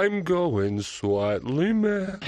I'm going slightly mad.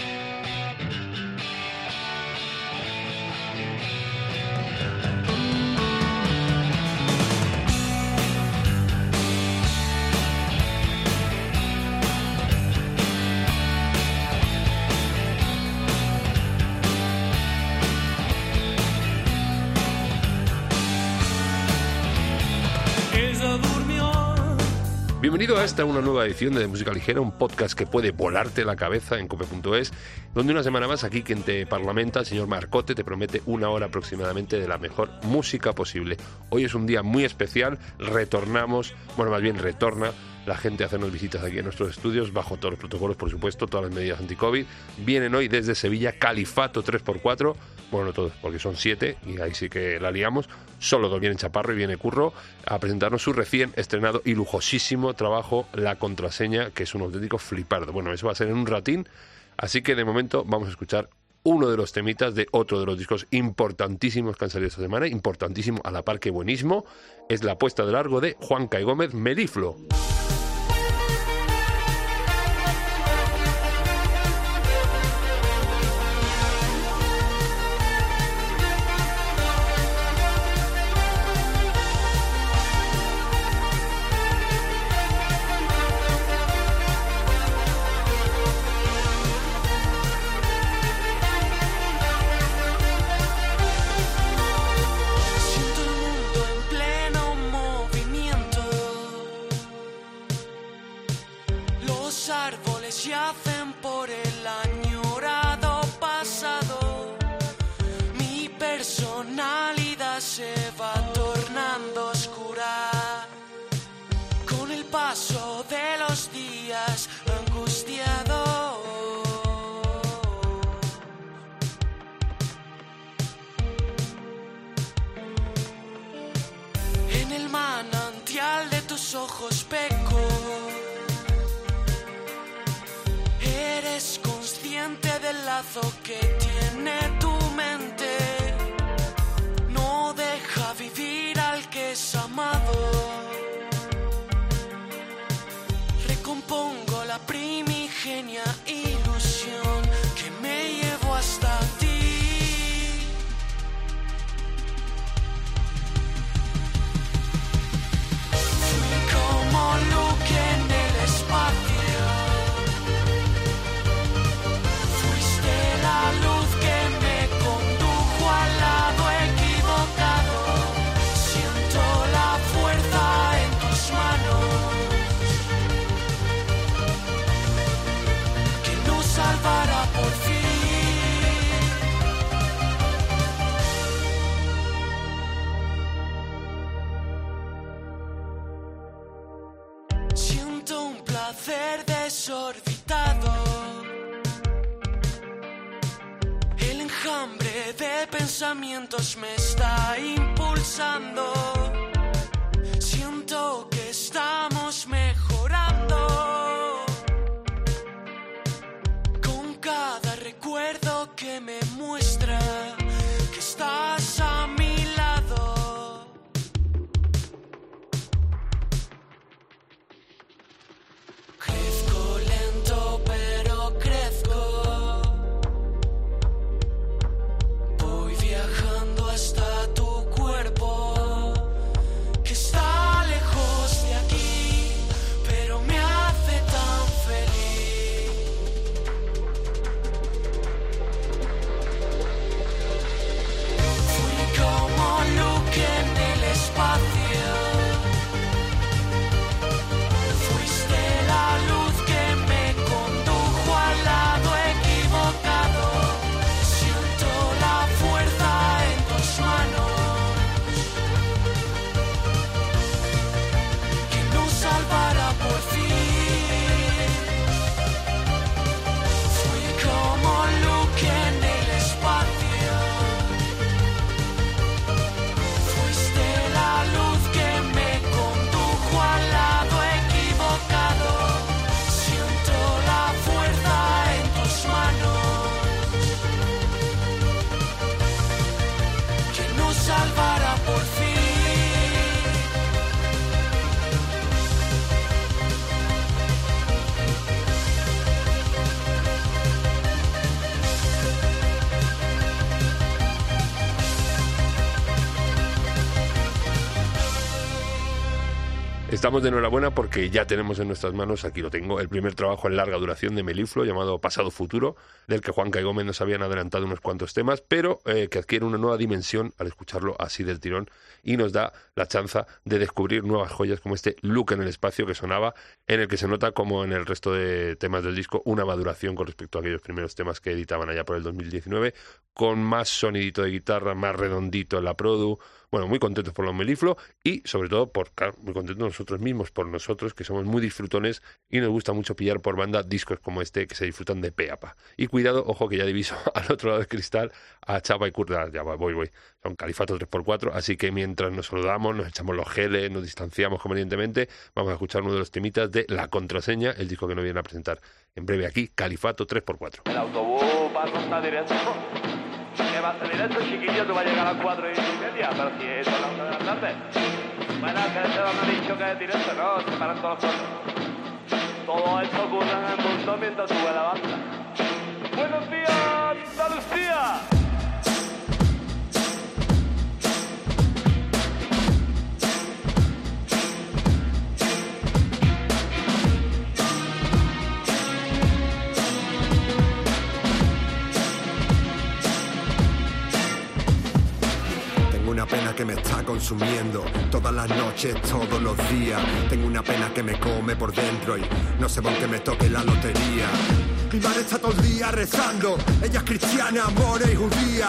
Bienvenido a esta una nueva edición de Música Ligera, un podcast que puede volarte la cabeza en cope.es, donde una semana más aquí quien te parlamenta, el señor Marcote, te promete una hora aproximadamente de la mejor música posible. Hoy es un día muy especial, retornamos, bueno, más bien retorna la gente a hacernos visitas aquí en nuestros estudios, bajo todos los protocolos, por supuesto, todas las medidas anti-COVID. Vienen hoy desde Sevilla Califato 3x4, bueno, no todos, porque son siete, y ahí sí que la liamos. Solo dos viene Chaparro y viene Curro a presentarnos su recién estrenado y lujosísimo trabajo, La Contraseña, que es un auténtico flipardo. Bueno, eso va a ser en un ratín, así que de momento vamos a escuchar uno de los temitas de otro de los discos importantísimos que han salido esta semana, importantísimo a la par que buenísimo, es la puesta de largo de Juan Cay Gómez, Meliflo. Que tiene tu mente. No deja vivir al que es amado. Estamos de enhorabuena porque ya tenemos en nuestras manos, aquí lo tengo, el primer trabajo en larga duración de Meliflo llamado Pasado Futuro, del que Juan y Gómez nos habían adelantado unos cuantos temas, pero eh, que adquiere una nueva dimensión al escucharlo así del tirón y nos da la chance de descubrir nuevas joyas como este Look en el espacio que sonaba, en el que se nota como en el resto de temas del disco una maduración con respecto a aquellos primeros temas que editaban allá por el 2019, con más sonidito de guitarra, más redondito en la produ, bueno, muy contentos por los Meliflo y sobre todo por muy contentos nosotros mismos, por nosotros que somos muy disfrutones y nos gusta mucho pillar por banda discos como este que se disfrutan de peapa. Y cuidado, ojo que ya diviso al otro lado del cristal a Chapa y Kurt, ya voy, voy, son califatos 3x4, así que mientras nos saludamos, nos echamos los geles, nos distanciamos convenientemente, vamos a escuchar uno de los temitas de La Contraseña, el disco que nos viene a presentar en breve aquí, Califato 3x4. El autobús que va a salir esto, chiquillo, tú vas a llegar a las 4 y media, pero si es a las 1 de la tarde. Bueno, que se me ha dicho que es directo, no, se paran todos los cosas. Todo esto ocurre en el mundo mientras sube la banda. Buenos días, Andalucía. Que me está consumiendo todas las noches, todos los días. Tengo una pena que me come por dentro y no sé por qué me toque la lotería. Mi madre está todo el día rezando, ella es cristiana, more y judía.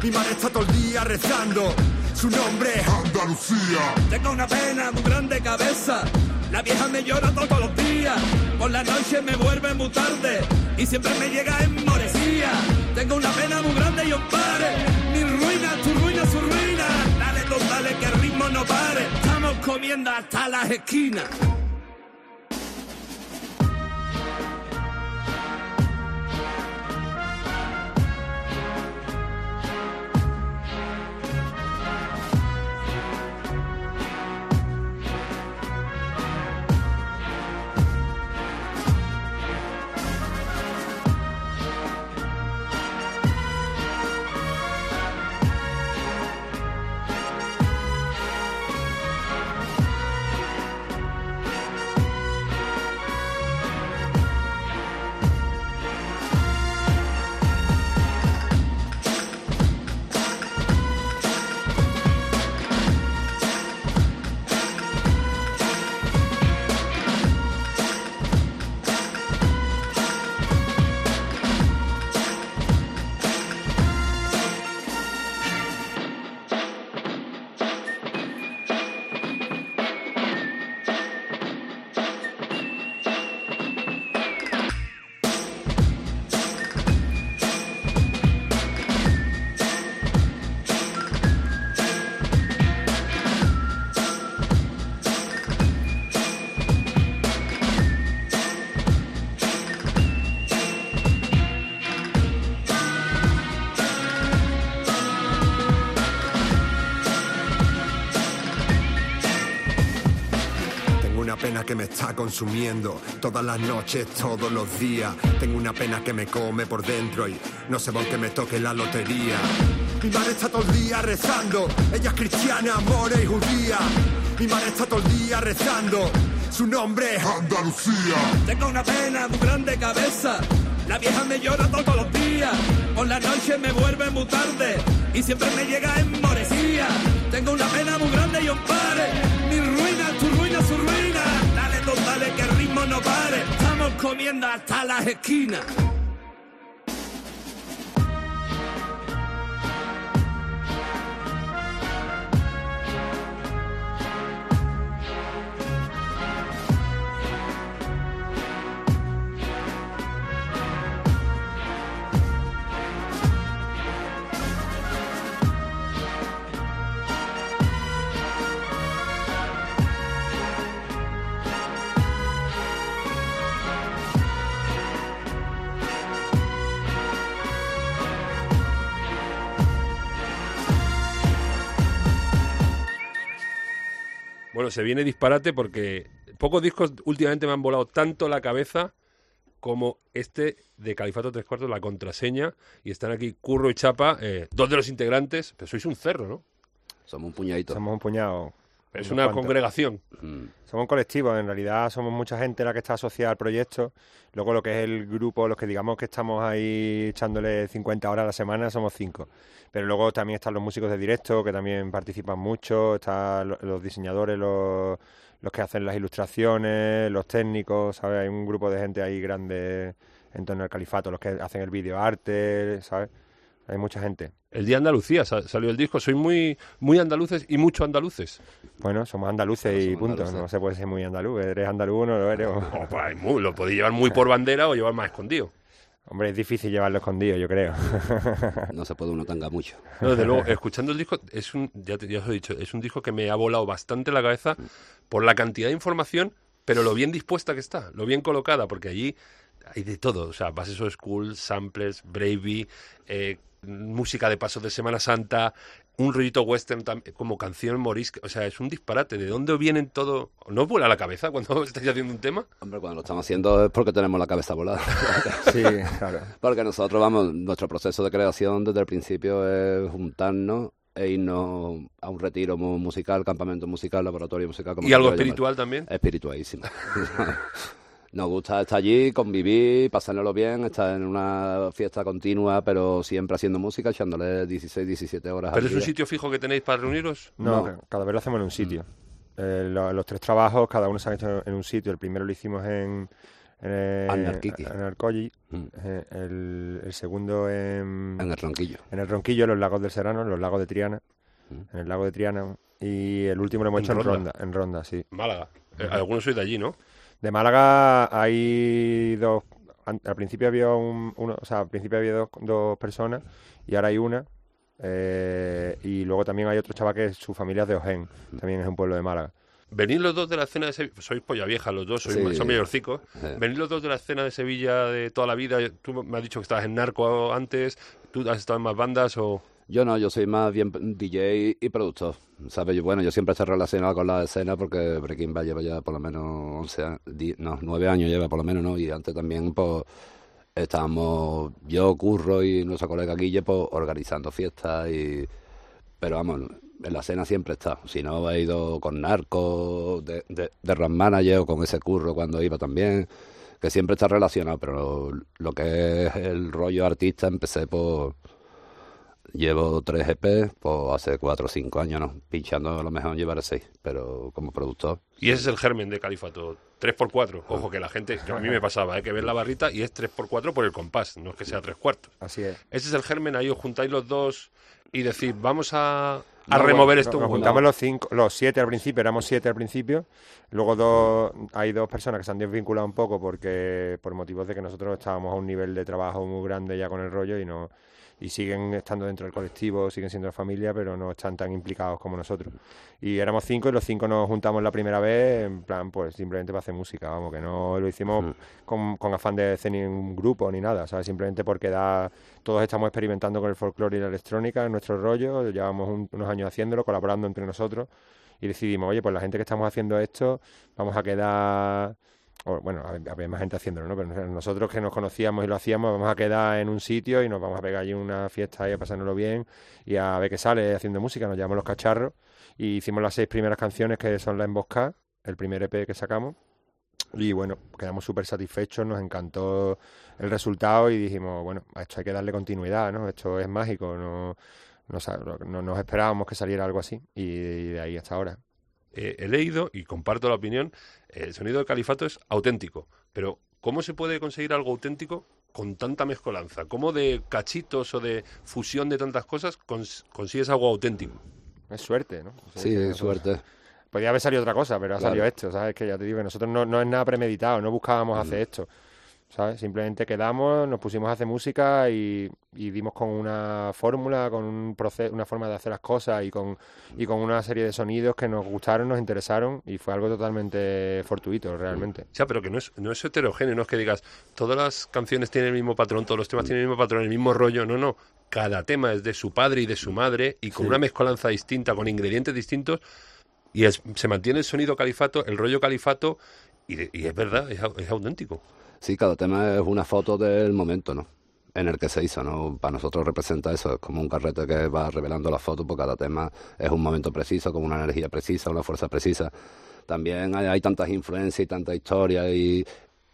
Mi madre está todo el día rezando, su nombre es Andalucía. Tengo una pena muy grande cabeza, la vieja me llora todos los días. Por la noche me vuelve muy tarde y siempre me llega en morecía. Tengo una pena muy grande y os pare, estamos comiendo hasta las esquinas. Que me está consumiendo todas las noches, todos los días. Tengo una pena que me come por dentro y no sé por qué me toque la lotería. Mi madre está todo el día rezando, ella es cristiana, more y judía. Mi madre está todo el día rezando, su nombre es Andalucía. Tengo una pena muy grande cabeza, la vieja me llora todos los días. Por la noche me vuelve muy tarde y siempre me llega en morecía. Tengo una pena muy grande y un pare, Estamos comiendo hasta las esquinas. Se viene disparate porque pocos discos últimamente me han volado tanto la cabeza como este de Califato Tres Cuartos, la contraseña, y están aquí Curro y Chapa, eh, dos de los integrantes, pero sois un cerro, ¿no? Somos un puñadito. Somos un puñado. Es una cuantos. congregación. Somos un colectivo, en realidad somos mucha gente la que está asociada al proyecto. Luego lo que es el grupo, los que digamos que estamos ahí echándole 50 horas a la semana, somos cinco. Pero luego también están los músicos de directo, que también participan mucho, están lo- los diseñadores, los, los que hacen las ilustraciones, los técnicos, ¿sabes? Hay un grupo de gente ahí grande en torno al califato, los que hacen el videoarte, ¿sabes? Hay mucha gente. El día de Andalucía sa- salió el disco. Soy muy, muy andaluces y mucho andaluces. Bueno, somos andaluces y somos punto. andaluces. No se puede ser muy andaluz. Eres andaluz o no lo eres. o- pues hay muy- lo podéis llevar muy por bandera o llevar más escondido. Hombre, es difícil llevarlo escondido, yo creo. No se puede uno tanga mucho. No, desde luego, escuchando el disco, es un, ya, te, ya os he dicho, es un disco que me ha volado bastante la cabeza por la cantidad de información, pero lo bien dispuesta que está, lo bien colocada, porque allí hay de todo, o sea, bases of school, samplers, Bravey, eh, música de pasos de Semana Santa, un rollito western como canción morisca, o sea, es un disparate. ¿De dónde vienen todo? ¿No os vuela la cabeza cuando estáis haciendo un tema? Hombre, cuando lo estamos haciendo es porque tenemos la cabeza volada. Sí, claro. porque nosotros, vamos, nuestro proceso de creación desde el principio es juntarnos e irnos a un retiro mu- musical, campamento musical, laboratorio musical. como ¿Y algo llamar. espiritual también? Espiritualísimo. Nos gusta estar allí, convivir, pasárnoslo bien, estar en una fiesta continua, pero siempre haciendo música, echándole 16, 17 horas ¿Pero al es un sitio fijo que tenéis para reuniros? No, No. ca- cada vez lo hacemos en un sitio. Eh, lo- los tres trabajos, cada uno se ha hecho en un sitio. El primero lo hicimos en, en, eh, en Arcoyi, Mm. eh, el, el segundo en, En el ronquillo. en el Ronquillo, en los lagos del Serrano, en los lagos de Triana, en el lago de Triana. Y el último lo hemos ¿En hecho en Ronda? Ronda, en Ronda, sí. Málaga. Eh, algunos sois de allí, ¿no? De Málaga hay dos. Al principio había un, uno, o sea, al principio había dos, dos personas y ahora hay una. eh, y luego también hay otro chaval que su familia es de Ojén, también es un pueblo de Málaga. Venís los dos de la escena de Sevilla, sois polla vieja los dos, sois Sí. son mayorcicos. Sí. Venís los dos de la escena de Sevilla de toda la vida. Tú me has dicho que estabas en Narco antes, tú has estado en más bandas o... Yo no, yo soy más bien DJ y productor. ¿Sabes? Bueno, yo siempre estoy relacionado con la escena porque Breaking Bad lleva ya por lo menos 11 años, no, 9 años lleva por lo menos, ¿no? Y antes también, pues, estábamos yo, Curro y nuestro colega Guille, pues, organizando fiestas y... Pero vamos, en la escena siempre está. Si no, he ido con Narco, de, de, de Run Manager o con ese Curro cuando iba también, que siempre está relacionado, pero lo que es el rollo artista empecé por... Llevo tres EP, pues hace cuatro o cinco años, ¿no? Pinchando a lo mejor llevaré seis, pero como productor. Y ese es el germen de Califato, 3x4. Ojo que la gente, yo a mí me pasaba, hay que ver la barrita y es 3x4 por el compás, no es que sea tres cuartos. Así es. Ese es el germen, ahí os juntáis los dos y decís, vamos a, a No, remover bueno, esto. Nos un juntamos los cinco, los siete al principio, éramos siete al principio. Luego dos, hay dos personas que se han desvinculado un poco porque por motivos de que nosotros estábamos a un nivel de trabajo muy grande ya con el rollo y no y siguen estando dentro del colectivo, siguen siendo familia, pero no están tan implicados como nosotros. Y éramos cinco y los cinco nos juntamos la primera vez, en plan, pues simplemente para hacer música, vamos, que no lo hicimos con, con afán de hacer ningún grupo ni nada, ¿sabes? Simplemente porque da, todos estamos experimentando con el folclore y la electrónica en nuestro rollo, llevamos un- unos años haciéndolo, colaborando entre nosotros y decidimos, oye, pues la gente que estamos haciendo esto, vamos a quedar, o, bueno, hab- había más gente haciéndolo, ¿no? Pero nosotros que nos conocíamos y lo hacíamos, vamos a quedar en un sitio y nos vamos a pegar allí una fiesta y a pasárnoslo bien y a ver qué sale haciendo música, nos llamamos Los Cacharros y hicimos las seis primeras canciones que son La Emboscada, el primer EP que sacamos. Y bueno, quedamos súper satisfechos, nos encantó el resultado y dijimos, bueno, a esto hay que darle continuidad, ¿no? Esto es mágico, no, no, sa- no nos esperábamos que saliera algo así y de ahí hasta ahora. Eh, he leído y comparto la opinión, el sonido del califato es auténtico, pero ¿cómo se puede conseguir algo auténtico con tanta mezcolanza? ¿Cómo de cachitos o de fusión de tantas cosas cons- consigues algo auténtico? Es suerte, ¿no? Sí, nosotros- suerte. Podría haber salido otra cosa, pero ha Claro. salido esto, ¿sabes? Que ya te digo que nosotros no, no es nada premeditado, no buscábamos hacer esto, ¿sabes? Simplemente quedamos, nos pusimos a hacer música y, y dimos con una fórmula, con un proceso, una forma de hacer las cosas y con, y con una serie de sonidos que nos gustaron, nos interesaron y fue algo totalmente fortuito, realmente. O sea, pero que no es, no es heterogéneo, no es que digas, todas las canciones tienen el mismo patrón, todos los temas tienen el mismo patrón, el mismo rollo, no, no. Cada tema es de su padre y de su madre y con una mezcolanza distinta, con ingredientes distintos y es- se mantiene el sonido califato, el rollo califato y, de- y es verdad, es auténtico. Sí, cada tema es una foto del momento, ¿no? en el que se hizo, ¿no? Para nosotros representa eso, es como un carrete que va revelando las fotos, porque cada tema es un momento preciso, con una energía precisa, una fuerza precisa. También hay, hay tantas influencias y tanta historia y,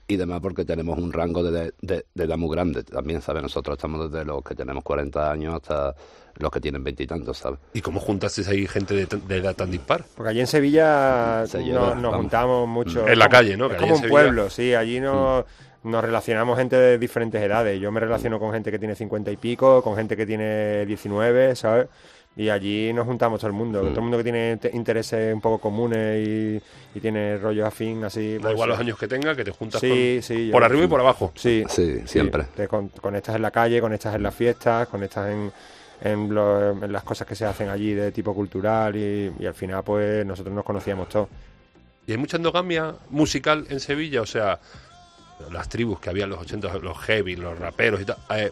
y demás porque tenemos un rango de, de, de edad muy grande. También, ¿sabes? Nosotros estamos desde los que tenemos 40 años hasta los que tienen veintitantos, ¿sabes? ¿Y cómo juntasteis ahí gente de, de edad tan dispar? Porque allí en Sevilla Se no- lleva, nos juntamos mucho. En la calle, ¿no? Es como un pueblo, sí. Allí no, nos relacionamos gente de diferentes edades. Yo me relaciono con gente que tiene cincuenta y pico, con gente que tiene 19, ¿sabes? Y allí nos juntamos todo el mundo. Todo el mundo que tiene te- intereses un poco comunes y, y tiene rollos afín, así. Da pues, igual los años que tenga, que te juntas Sí, con- sí, por arriba y por abajo. Sí, Sí, siempre. Te con- conectas en la calle, conectas en las fiestas, conectas en, en, lo- en las cosas que se hacen allí de tipo cultural y, y al final pues nosotros nos conocíamos todos. ¿Y hay mucha endogamia musical en Sevilla? O sea, las tribus que había en los 80, los heavy, los raperos y tal. eh,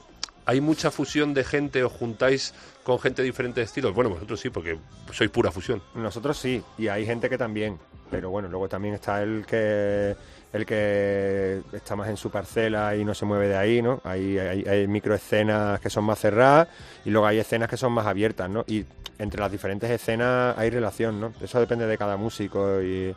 ¿Hay mucha fusión de gente? ¿Os juntáis con gente de diferentes estilos? Bueno, vosotros sí, porque sois pura fusión. Nosotros sí, y hay gente que también, pero bueno, luego también está el que el que está más en su parcela y no se mueve de ahí, ¿no? Hay, hay, hay microescenas que son más cerradas y luego hay escenas que son más abiertas, ¿no? Y entre las diferentes escenas hay relación, ¿no? Eso depende de cada músico y,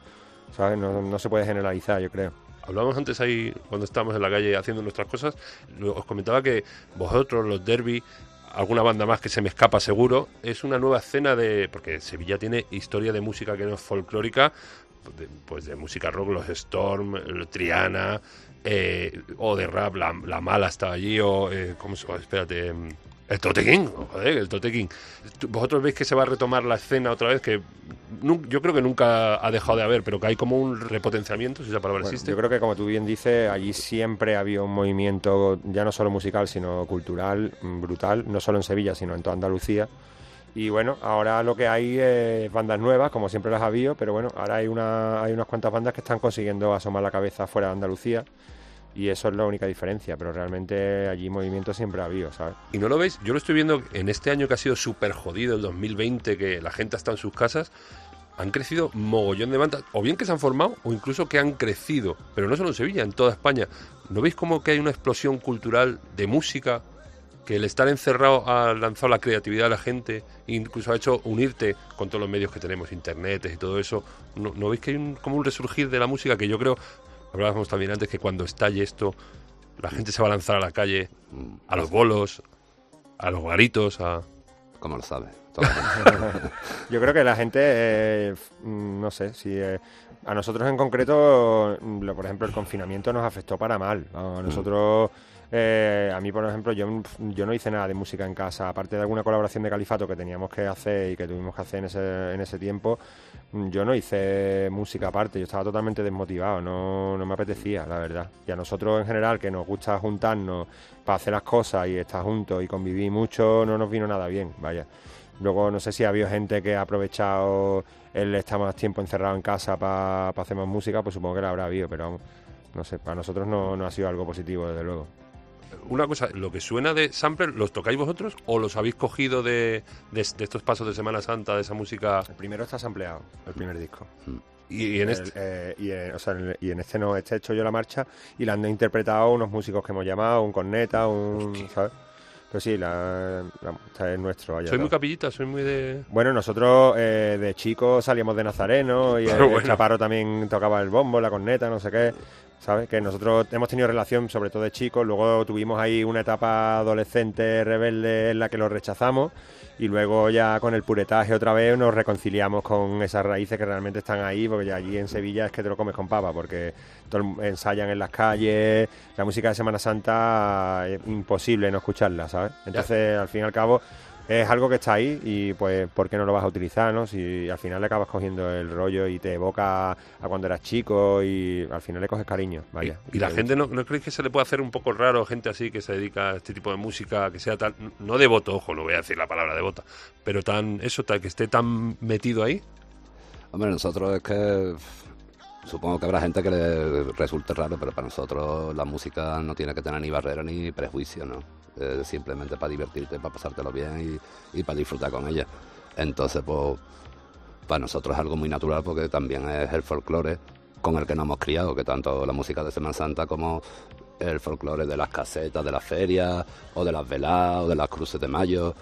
¿sabes? No, no se puede generalizar, yo creo. Hablábamos antes ahí, cuando estábamos en la calle haciendo nuestras cosas, os comentaba que vosotros, los Derby, alguna banda más que se me escapa seguro, es una nueva escena de... Porque Sevilla tiene historia de música que no es folclórica, de- pues de música rock, los Storm, el Triana, eh, o de rap, la, la Mala estaba allí, o... Eh, ¿Cómo se? Espérate... El Tote King, joder, el Tote King. Tú- ¿Vosotros veis que se va a retomar la escena otra vez? Que yo creo que nunca ha dejado de haber, pero que hay como un repotenciamiento, si esa palabra Bueno, existe. yo creo que como tú bien dices, allí siempre había un movimiento ya no solo musical, sino cultural, mm, brutal, no solo en Sevilla, sino en toda Andalucía. Y bueno, ahora lo que hay es bandas nuevas, como siempre las ha habido, pero bueno, ahora hay, una, hay unas cuantas bandas que están consiguiendo asomar la cabeza fuera de Andalucía. Y eso es la única diferencia, pero realmente allí movimiento siempre ha habido, ¿sabes? ¿Y no lo veis? Yo lo estoy viendo en este año que ha sido súper jodido, el 2020, que la gente está en sus casas. Han crecido mogollón de bandas, o bien que se han formado, o incluso que han crecido, pero no solo en Sevilla, en toda España. ¿No veis como que hay una explosión cultural de música? Que el estar encerrado ha lanzado la creatividad a la gente, incluso ha hecho unirte con todos los medios que tenemos, internet y todo eso. ¿No, no veis que hay un- como un resurgir de la música? Que yo creo, hablábamos también antes, que cuando estalle esto, la gente se va a lanzar a la calle, a los bolos, a los garitos, a... Como lo mundo. Yo creo que la gente, eh, mm, no sé, si eh, a nosotros en concreto, mm, lo- por ejemplo, el confinamiento nos afectó para mal. A nosotros, eh, a mí, por ejemplo, yo, yo no hice nada de música en casa, aparte de alguna colaboración de Califato que teníamos que hacer y que tuvimos que hacer en ese, en ese tiempo, yo no hice música aparte, yo estaba totalmente desmotivado, no, no me apetecía, la verdad. Y a nosotros en general, que nos gusta juntarnos para hacer las cosas y estar juntos y convivir mucho, no nos vino nada bien, vaya. Luego no sé si ha habido gente que ha aprovechado el estar más tiempo encerrado en casa para hacer más música, pues supongo que la habrá habido, pero vamos, no sé, para nosotros no, no ha sido algo positivo, desde luego. Una cosa, ¿lo que suena de Sampler los tocáis vosotros o los habéis cogido de, de, de estos pasos de Semana Santa, de esa música? El primero está sampleado, el primer disco. Y, y en El- este... eh, y, en, o sea, en el- y en este no, este he hecho yo la marcha y la han interpretado unos músicos que hemos llamado, un corneta, un... ¿sabes? Pero sí, la, la- este es nuestro. vaya, Soy muy capillita, soy muy de... Bueno, nosotros eh, de chicos salíamos de Nazareno y el, Pero el bueno. Chaparro también tocaba el bombo, la corneta, no sé qué. ¿Sabes? Que nosotros hemos tenido relación, sobre todo de chicos. Luego tuvimos ahí una etapa adolescente rebelde en la que lo rechazamos. Y luego ya con el puretaje otra vez nos reconciliamos con esas raíces que realmente están ahí. Porque ya allí en Sevilla es que te lo comes con papa. Porque ensayan en las calles. La música de Semana Santa es imposible no escucharla, ¿sabes? Entonces, al fin y al cabo, es algo que está ahí y pues ¿por qué no lo vas a utilizar, no? Si al final le acabas cogiendo el rollo y te evoca a cuando eras chico y al final le coges cariño, vaya. Y la te gente, ¿no, ¿no creéis que se le puede hacer un poco raro gente así que se dedica a este tipo de música, que sea tan, no devoto, ojo, no voy a decir la palabra devota, pero tan, eso, tal, que esté tan metido ahí? Hombre, nosotros es que supongo que habrá gente que le resulte raro, pero para nosotros la música no tiene que tener ni barrera ni prejuicio, ¿no? Es simplemente para divertirte, para pasártelo bien y, y para disfrutar con ella. Entonces, pues, para nosotros es algo muy natural porque también es el folclore con el que nos hemos criado, que tanto la música de Semana Santa como el folclore de las casetas, de las ferias, o de las veladas, o de las cruces de mayo,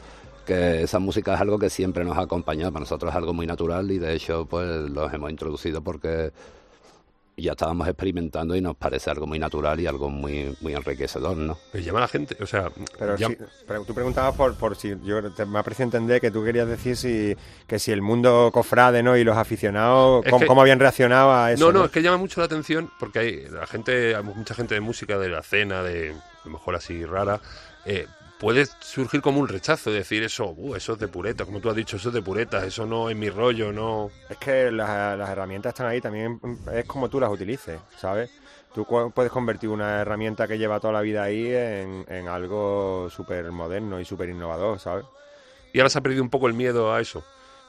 que esa música es algo que siempre nos ha acompañado, para nosotros es algo muy natural y de hecho pues los hemos introducido porque ya estábamos experimentando y nos parece algo muy natural y algo muy muy enriquecedor, ¿no? Pero llama a la gente, o sea, Pero, ya- pero tú preguntabas por, por si yo te, me ha parecido entender que tú querías decir si que si el mundo cofrade no y los aficionados cómo, que- cómo habían reaccionado a eso no, no, es que llama mucho la atención porque hay la gente, hay mucha gente de música de la cena, de a lo mejor así rara, eh, puede surgir como un rechazo, decir eso, "Uh, eso es de pureta, como tú has dicho, eso es de pureta, eso no es mi rollo, no. Es que las, las herramientas están ahí, también es como tú las utilices, ¿sabes? Tú puedes convertir una herramienta que lleva toda la vida ahí en, en algo súper moderno y súper innovador, ¿sabes? Y ahora se ha perdido un poco el miedo a eso.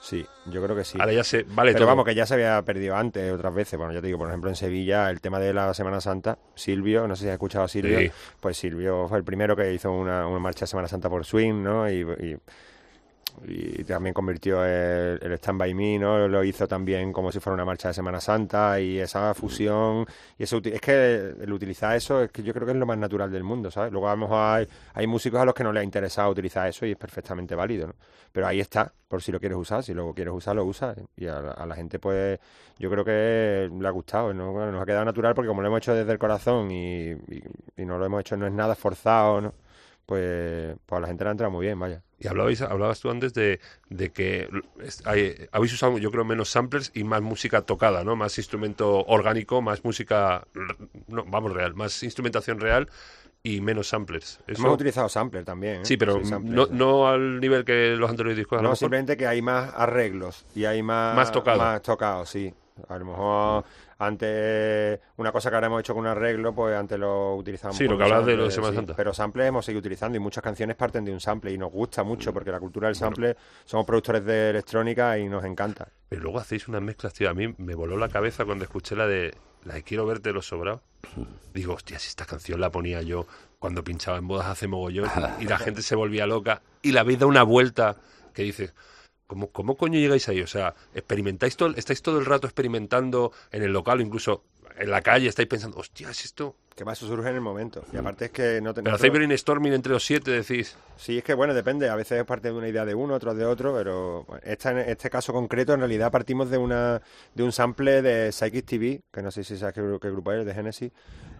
Sí, yo creo que sí. Ahora ya se vale Pero todo. vamos, que ya se había perdido antes otras veces. Bueno, ya te digo, por ejemplo, en Sevilla, el tema de la Semana Santa, Silvio, no sé si has escuchado a Silvio, Sí. pues Silvio fue el primero que hizo una, una marcha de Semana Santa por Swing, ¿no? Y, y- y también convirtió el, el Stand By Me, ¿no? Lo hizo también como si fuera una marcha de Semana Santa y esa fusión. Y eso, es que el utilizar eso es que yo creo que es lo más natural del mundo, ¿sabes? Luego a lo mejor hay, hay músicos a los que no les ha interesado utilizar eso y es perfectamente válido, ¿no? Pero ahí está, por si lo quieres usar, si luego quieres usar, lo usas. Y a la, gente, pues, yo creo que le ha gustado, ¿no? Nos ha quedado natural porque como lo hemos hecho desde el corazón y, y- y no lo hemos hecho, no es nada forzado, ¿no? Pues, pues a la gente le ha entrado muy bien, vaya. Y hablabais, hablabas tú antes de, de que hay- habéis usado, yo creo, menos samplers y más música tocada, ¿no? Más instrumento orgánico, más música, no, vamos, real, más instrumentación real y menos samplers. Eso- Hemos utilizado sampler también, ¿eh? sí, pero no, sí. no al nivel que los anteriores discos, a No, simplemente que hay más arreglos y hay más... Más tocado. Más tocados, sí. A lo mejor antes, una cosa que ahora hemos hecho con un arreglo, pues antes lo utilizábamos. Sí, lo que un hablabas de sample, lo de Semana sí. Santa. Pero sample hemos seguido utilizando y muchas canciones parten de un sample y nos gusta mucho porque la cultura del sample, somos productores de electrónica y nos encanta. Pero luego hacéis unas mezclas, tío. A mí me voló la cabeza cuando escuché la de la de Quiero verte los sobrados. Digo, hostia, si esta canción la ponía yo cuando pinchaba en bodas hace mogollón y la gente se volvía loca y la habéis dado una vuelta que dices, ¿cómo, ¿cómo coño llegáis ahí? O sea, experimentáis todo, estáis todo el rato experimentando en el local o incluso en la calle, estáis pensando, hostia, es esto. Que más eso surge en el momento. Y aparte es que no Pero tenemos... hacéis brainstorming entre los siete, decís, Sí, es que bueno, depende. A veces es parte de una idea de uno, otros de otro, pero bueno, esta, en este caso concreto, en realidad partimos de una de un sample de Psychic TV, que no sé si sabes qué, qué grupo es, de Genesis,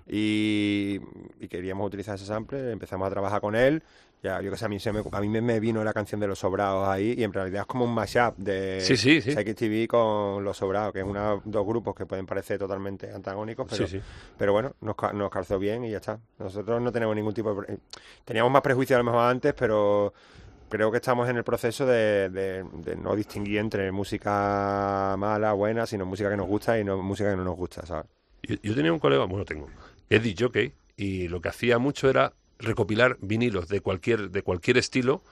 y, y queríamos utilizar ese sample, empezamos a trabajar con él. Ya, yo que sé, a mí, se me, a mí me, vino la canción de Los Sobrados ahí, y en realidad es como un mashup de Sí, sí, sí. Psychic TV con Los Sobrados, que es una, dos grupos que pueden parecer totalmente antagónicos, pero, pero bueno, nos, nos calzó bien y ya está. Nosotros no tenemos ningún tipo de... pre- Teníamos más prejuicios a lo mejor antes, pero creo que estamos en el proceso de, de- de no distinguir entre música mala, buena, sino música que nos gusta y no música que no nos gusta, ¿sabes? Yo, yo tenía un colega, bueno, tengo, que es DJ, y lo que hacía mucho era recopilar vinilos de cualquier, de cualquier estilo,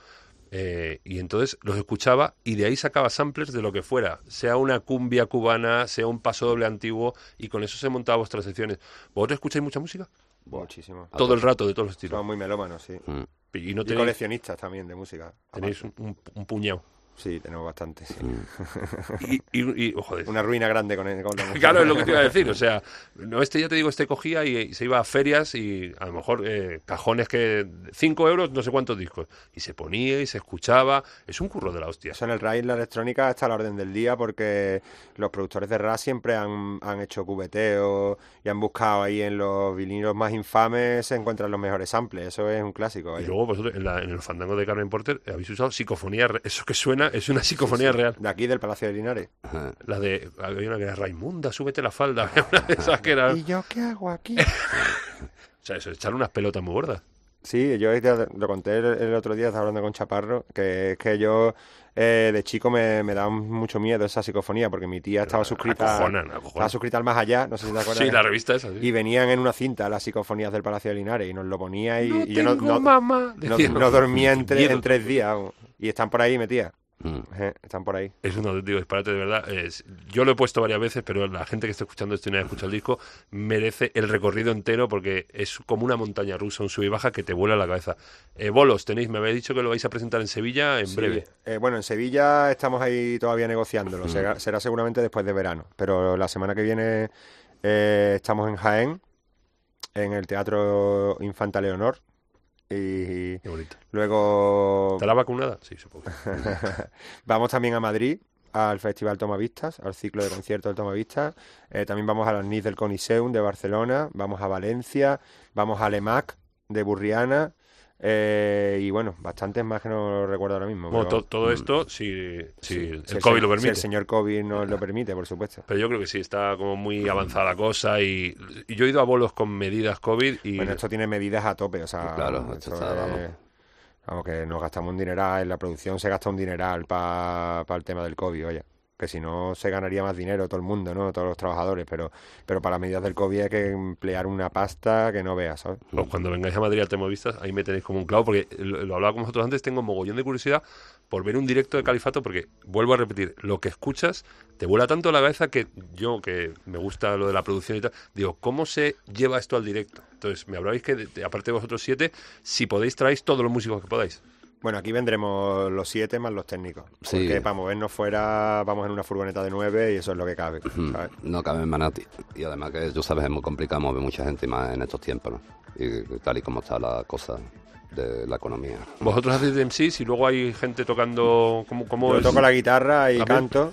eh, y entonces los escuchaba y de ahí sacaba samplers de lo que fuera, sea una cumbia cubana, sea un paso doble antiguo, y con eso se montaba vuestras secciones. ¿Vosotros escucháis mucha música? Muchísimo. Todo el rato, de todos los estilos. Somos muy melómanos, sí. Mm. Y no Y tenéis, coleccionistas también de música. tenéis un, un- un puñado. Sí, tenemos bastante, sí. Y, y- y- oh, joder. Una ruina grande con, el, con la. Claro, es lo que te iba a decir. O sea, no este ya te digo, este cogía y, y se iba a ferias y a lo mejor eh, cajones que 5 euros, no sé cuántos discos. Y se ponía y se escuchaba. Es un curro de la hostia. Eso en el RAID, la electrónica está a la orden del día porque los productores de rap siempre han, han hecho cubeteo y han buscado ahí en los vinilos más infames se encuentran los mejores samples. Eso es un clásico. Y luego vosotros en, la- en el fandango de Carmen Porter habéis usado psicofonía. Eso que suena es una psicofonía real. De aquí, del Palacio de Linares. Ajá. La de. Había una que era Raimunda, súbete la falda. Había una de esas que era. ¿Y yo qué hago aquí? O sea, eso, echar unas pelotas muy gordas. Sí, yo lo conté el, el otro día, estaba hablando con Chaparro, que es que yo eh, de chico me, me daba mucho miedo esa psicofonía, porque mi tía estaba suscrita, acojonan, acojonan. estaba suscrita al Más Allá, no sé si te acuerdas. Sí, la revista esa. sí. Y venían en una cinta las psicofonías del Palacio de Linares y nos lo ponía y, No y yo no, tengo no- mamá. no- dormía en, tre- en tres días. Y están por ahí, metía. Mm. Están por ahí. Es un auténtico disparate, de verdad. Es- yo lo he puesto varias veces, pero la gente que está escuchando esto y no ha escuchado el disco merece el recorrido entero porque es como una montaña rusa, un sub y baja que te vuela la cabeza. Eh, bolos, tenéis, me habéis dicho que lo vais a presentar en Sevilla en Sí. breve. Eh, bueno, en Sevilla estamos ahí todavía negociándolo. Será, será seguramente después de verano. Pero la semana que viene eh, estamos en Jaén. en el Teatro Infanta Leonor. Y Qué bonito. luego ¿Estará vacunada? Sí, supongo. vamos también a Madrid, al Festival Tomavistas, al ciclo de conciertos del Tomavistas. Eh, también vamos a las NIS del Coniseum de Barcelona. Vamos a Valencia. Vamos a Lemac de Burriana. Eh, y bueno, bastantes más que no recuerdo ahora mismo. Bueno, pero- to- todo esto, si, si el si COVID lo Si permite. el señor COVID nos lo permite, por supuesto. Pero yo creo que sí, está como muy avanzada la cosa y, y yo he ido a bolos con medidas COVID y Bueno, esto tiene medidas a tope, o sea, Claro, esto está, vamos. es- vamos, que nos gastamos un dineral, en la producción se gasta un dineral para el tema del COVID, oye, que si no se ganaría más dinero todo el mundo, ¿no? Todos los trabajadores, pero, pero para medidas del COVID hay que emplear una pasta que no veas, ¿sabes? Pues cuando vengáis a Madrid al Temovistas, ahí me tenéis como un clavo, porque lo, lo hablaba con vosotros antes, tengo mogollón de curiosidad por ver un directo de Califato, porque vuelvo a repetir, lo que escuchas te vuela tanto la cabeza que yo, que me gusta lo de la producción y tal, digo, ¿cómo se lleva esto al directo? Entonces, me habláis que, de- de- aparte de vosotros siete, si podéis, traéis todos los músicos que podáis. Bueno, aquí vendremos los siete más los técnicos, Sí. porque para movernos fuera vamos en una furgoneta de nueve y eso es lo que cabe, ¿sabes? No cabe en Manati. Y además que tú sabes, es muy complicado mover mucha gente más en estos tiempos, ¿no? Y tal y como está la cosa de la economía. Vosotros hacéis de MCs y luego hay gente tocando... ¿Cómo, cómo Yo es? toco la guitarra y También. canto.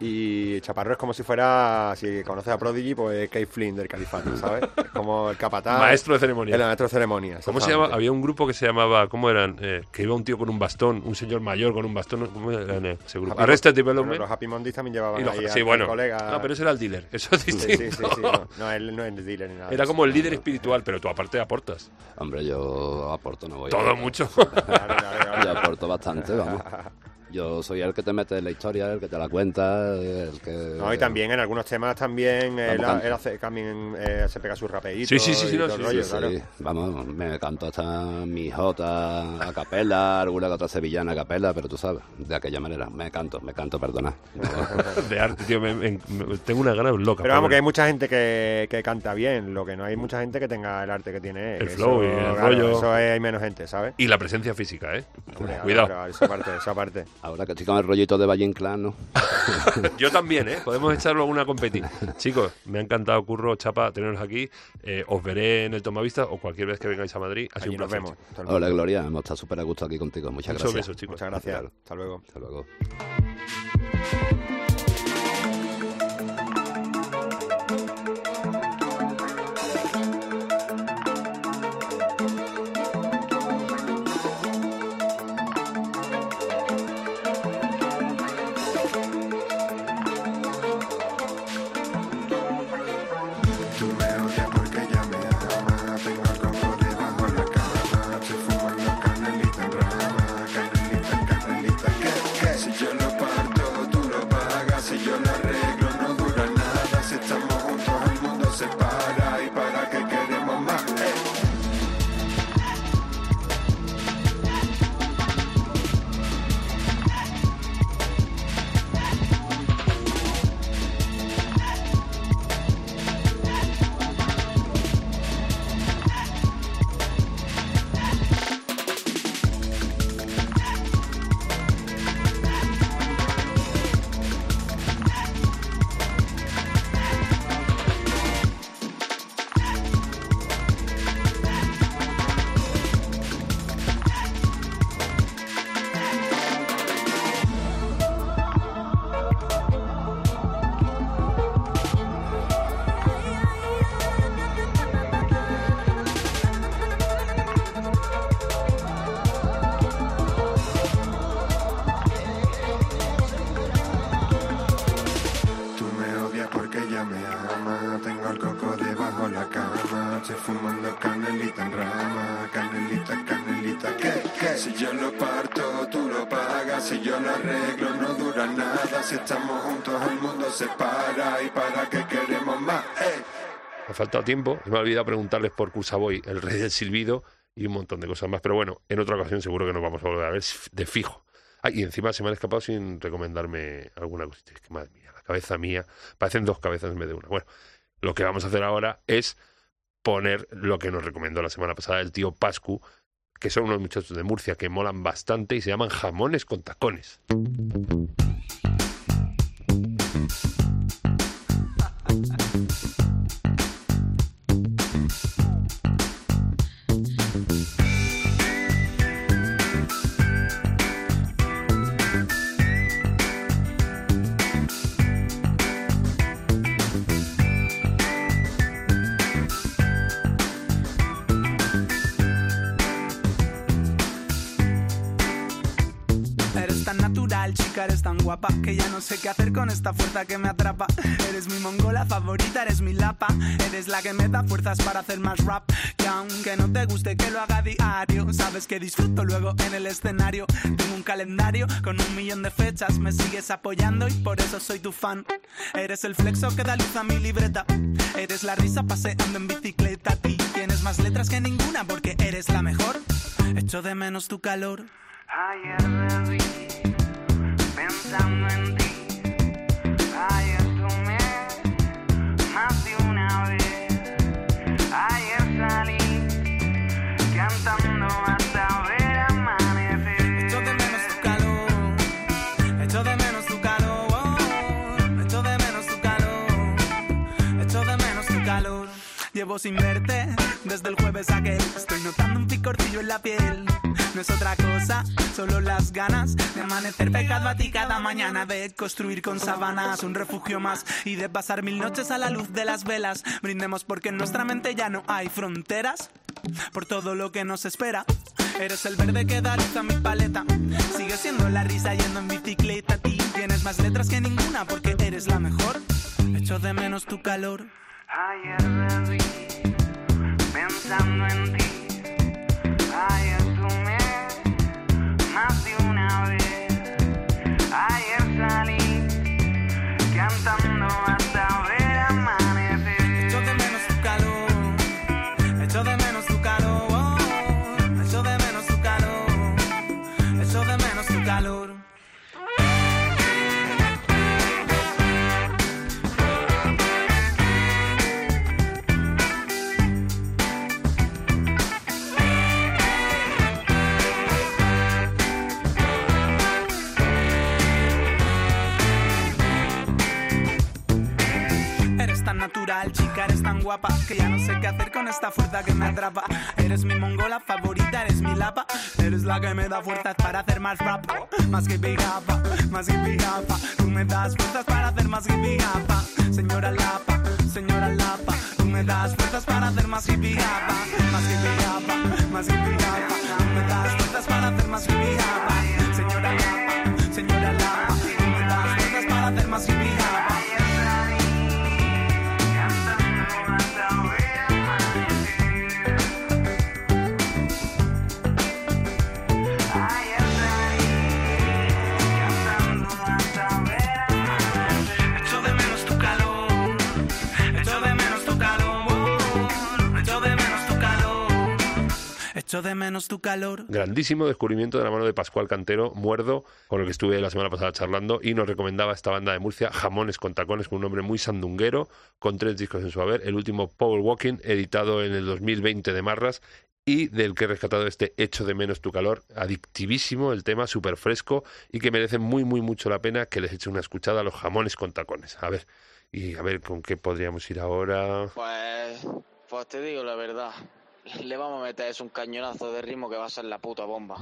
Y Chaparro es como si fuera, si conoces a Prodigy, pues Kate Flynn del Califato, ¿sabes? Es como el capataz. Maestro de ceremonia. El maestro de ceremonia. ¿Cómo se llama? Había un grupo que se llamaba, ¿cómo eran? Eh, que iba un tío con un bastón, un señor mayor con un bastón, ¿cómo eran eh, ese grupo? Arrested Development. Los Happy Mondays también llevaban los- ahí sí, al bueno. colega. No, pero ese era el dealer, eso es Sí, sí, distinto. sí, sí, no, no, él no es el dealer ni nada. Era como el líder espiritual, pero tú aparte aportas. Hombre, yo aporto, no voy a- Todo mucho. Claro, claro, claro. Yo aporto bastante, vamos. Yo soy el que te mete en la historia, el que te la cuenta, el que... No, y también en algunos temas también él, Vamos, él hace, también eh, se pega sus rapeitos Sí, sí, sí, sí, no, sí, el rollo, sí, claro. Sí, vamos, me canto hasta mi jota a capela, alguna que otra sevillana a capela, pero tú sabes, de aquella manera, me canto, me canto, perdona. De arte, tío, me- me- me- tengo una gana loca. Pero vamos, que hay mucha gente que, que canta bien, lo que no hay mucha gente que tenga el arte que tiene él. El Eso, flow y el claro, rollo. Eso es- hay menos gente, ¿sabes? Y la presencia física, ¿eh? Hombre, Cuidado. claro, Eso aparte, eso aparte. Ahora que estoy con el rollito de Valle Inclán, ¿no? Yo también, ¿eh? Podemos echarlo a una competir. Chicos, me ha encantado, Curro, Chapa, teneros aquí. Eh, os veré en el Tomavista o cualquier vez que vengáis a Madrid. Un nos vemos. Hola, Gloria, hemos estado súper a gusto aquí contigo. Muchas Muchos gracias. besos, chicos. Muchas gracias. Hasta luego. Hasta luego. Faltado tiempo. Me ha olvidado preguntarles por Cursaboy, el rey del silbido y un montón de cosas más. Pero bueno, en otra ocasión seguro que nos vamos a volver a ver de fijo. Ah, y encima se me han escapado sin recomendarme alguna cosita. Es que madre mía, la cabeza mía. Parecen dos cabezas en vez de una. Bueno, lo que vamos a hacer ahora es poner lo que nos recomendó la semana pasada el tío Pascu, que son unos muchachos de Murcia que molan bastante y se llaman jamones con tacones. Que ya no sé qué hacer con esta fuerza que me atrapa. Eres mi mongola favorita, eres mi lapa. Eres la que me da fuerzas para hacer más rap. Y aunque no te guste que lo haga diario, sabes que disfruto luego en el escenario. Tengo un calendario con un millón de fechas, me sigues apoyando y por eso soy tu fan. Eres el flexo que da luz a mi libreta. Eres la risa paseando en bicicleta. Ti tienes más letras que ninguna porque eres la mejor. Echo de menos tu calor. Ayer me vi Llevo sin verte desde el jueves aquel. Estoy notando un picorcillo en la piel. No es otra cosa, solo las ganas de amanecer pegado a ti cada mañana, de construir con sábanas un refugio más y de pasar mil noches a la luz de las velas. Brindemos porque en nuestra mente ya no hay fronteras por todo lo que nos espera. Eres el verde que da luz a mi paleta. Sigue siendo la risa yendo en bicicleta. Ti tienes más letras que ninguna porque eres la mejor. Echo de menos tu calor. Ayer vi pensando en ti. Chica, eres tan guapa Que ya no sé qué hacer con esta fuerza que me atrapa. Eres mi mongola favorita, eres mi lapa. Eres la que me da fuerzas para hacer más rap. Más que japa, más que japa Tú me das fuerzas para hacer más hippie japa Señora lapa, señora lapa. Tú me das fuerzas para hacer más hippie japa Más que japa, más hippie japa Tú me das fuerzas para hacer más hippie japa Señora lapa, señora echo de menos tu calor. Grandísimo descubrimiento de la mano de Pascual Cantero, Muerdo, con el que estuve la semana pasada charlando y nos recomendaba esta banda de Murcia, Jamones con Tacones, con un nombre muy sandunguero, con tres discos en su haber. El último, Power Walking, editado en el 2020 de Marras y del que he rescatado este Hecho de menos tu calor, adictivísimo el tema, súper fresco y que merece muy, muy mucho la pena que les eche una escuchada a los Jamones con Tacones. A ver, y a ver con qué podríamos ir ahora. Pues, pues te digo la verdad. Le vamos a meter es un cañonazo de ritmo que va a ser la puta bomba.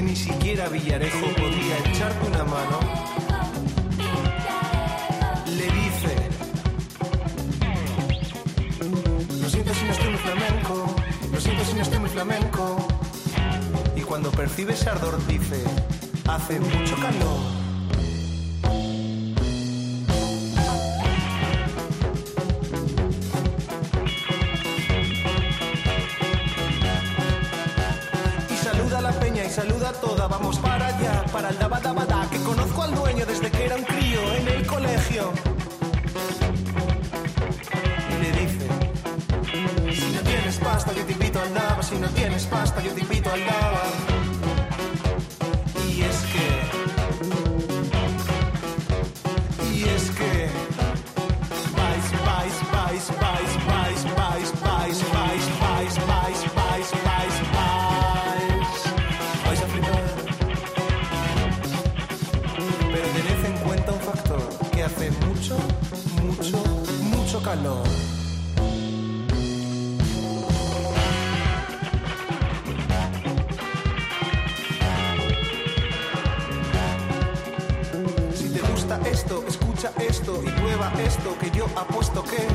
Que ni siquiera Villarejo podía echarte una mano, le dice: Lo siento si no estoy muy flamenco, lo siento si no estoy muy flamenco. Y cuando percibe ese ardor dice: Hace mucho calor. Saluda a toda, vamos para allá, para el dabadabada, que conozco al dueño desde que era un crío en el colegio. Y le dice, si no tienes pasta yo te invito al daba, si no tienes pasta yo te invito al daba. Si te gusta esto, escucha esto y prueba esto que yo apuesto que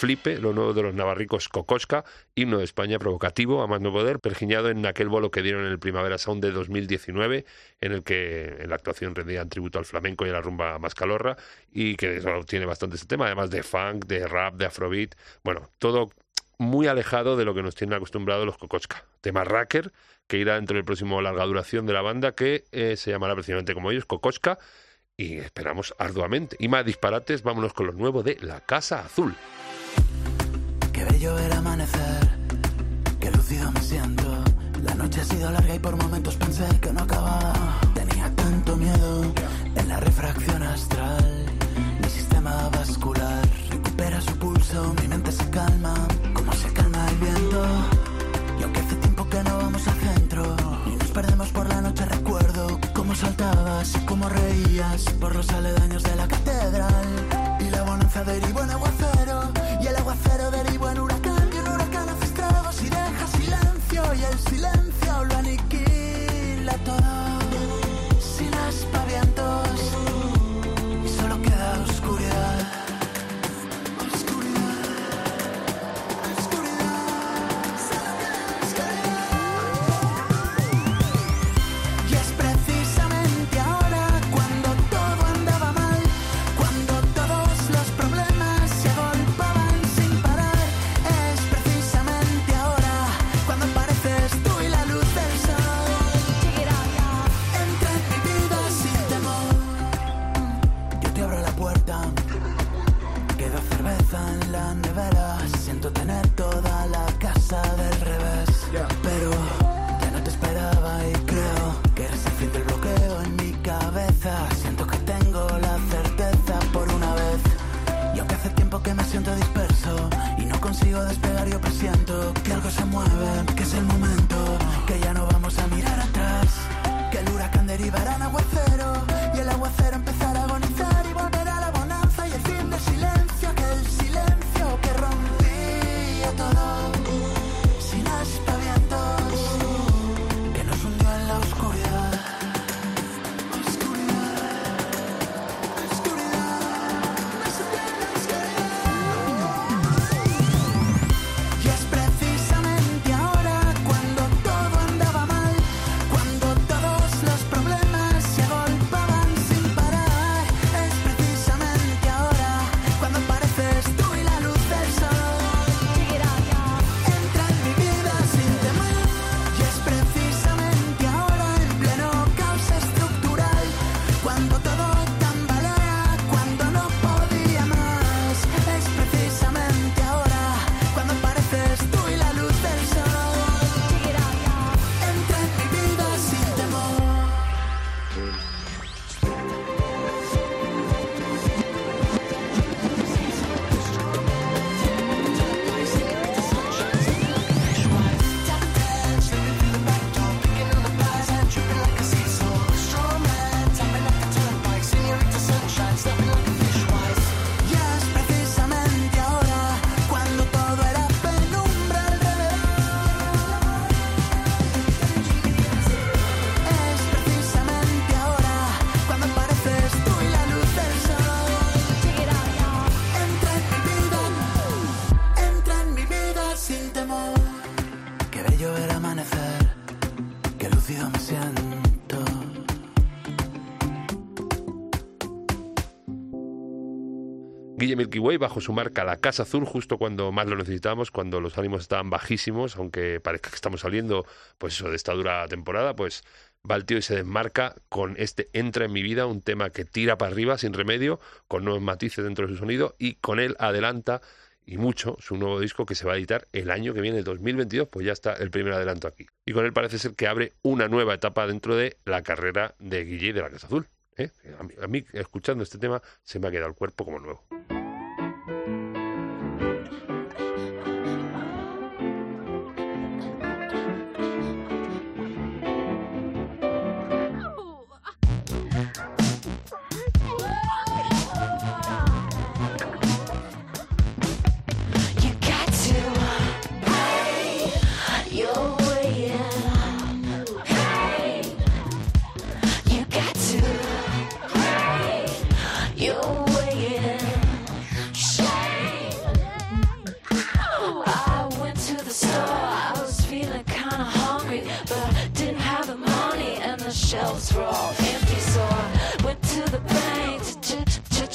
Recontraflipe, lo nuevo de los navarricos Cocosca, himno de España provocativo, a más no poder, pergiñado en aquel bolo que dieron en el Primavera Sound de 2019, en el que en la actuación rendían tributo al flamenco y a la rumba mascalorra, y que tiene bastante ese tema, además de funk, de rap, de afrobeat, bueno, todo muy alejado de lo que nos tienen acostumbrados los Cocosca. Tema Racker, que irá dentro del próximo larga duración de la banda, que eh, se llamará precisamente como ellos, Cocosca, y esperamos arduamente. Y más disparates, vámonos con lo nuevo de La Casa Azul. Qué bello el amanecer, qué lúcido me siento. La noche ha sido larga y por momentos pensé que no acababa. Tenía tanto miedo en la refracción astral. Mi sistema vascular recupera su pulso, mi mente cómo saltabas cómo reías por los aledaños de la catedral. Y la bonanza derivó en aguacero, y el aguacero derivó en huracán, y un huracán hace estragos y deja silencio, y el silencio lo aniquila todo, despegar, yo presiento que algo se mueve, que es el momento, que ya no vamos a mirar atrás. Que el huracán derivará en aguacero Milky Way bajo su marca La Casa Azul, justo cuando más lo necesitábamos, cuando los ánimos estaban bajísimos, aunque parezca que estamos saliendo pues eso, de esta dura temporada, pues va el tío y se desmarca con este Entra en mi vida, un tema que tira para arriba sin remedio, con nuevos matices dentro de su sonido, y con él adelanta y mucho su nuevo disco que se va a editar el año que viene, el 2022, pues ya está el primer adelanto aquí. Y con él parece ser que abre una nueva etapa dentro de la carrera de Guille de la Casa Azul. ¿eh? A, mí, a mí, escuchando este tema, se me ha quedado el cuerpo como nuevo.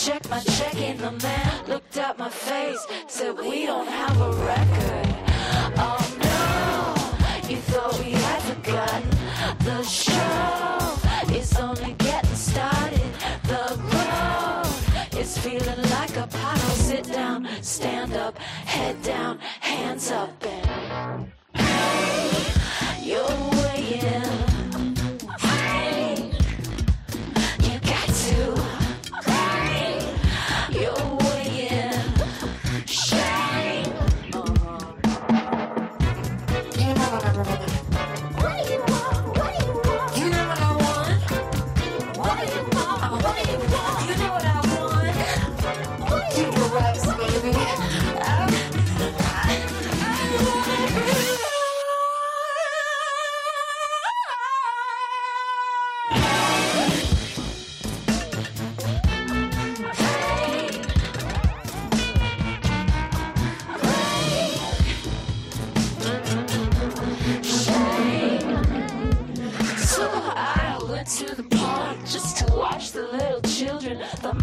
Ch- my check checking. The man looked at my face, said, We don't have a record. Oh no, you thought we had forgotten. The show is only getting started. The road is feeling like a puddle. Sit down, stand up, head down, hands up, and hey, you're weighing.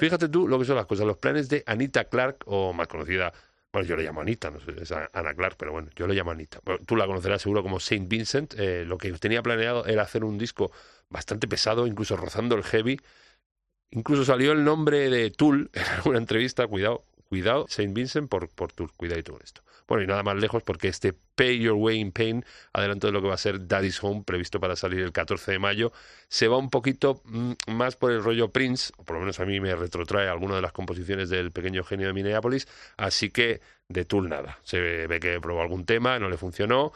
Fíjate tú lo que son las cosas, los planes de Anita Clark, o más conocida, bueno, yo le llamo Anita, no sé, es Ana Clark, pero bueno, yo le llamo Anita. Tú la conocerás seguro como Saint Vincent. eh, lo que tenía planeado era hacer un disco bastante pesado, incluso rozando el heavy. Incluso salió el nombre de Tool en alguna entrevista, cuidado, cuidado, Saint Vincent por, por Tool, cuidadito con esto. Bueno, y nada más lejos porque este Pay Your Way in Pain, adelanto de lo que va a ser Daddy's Home, previsto para salir el 14 de mayo, se va un poquito mm, más por el rollo Prince, o por lo menos a mí me retrotrae alguna de las composiciones del pequeño genio de Minneapolis, así que de Tool nada. Se ve que probó algún tema, no le funcionó,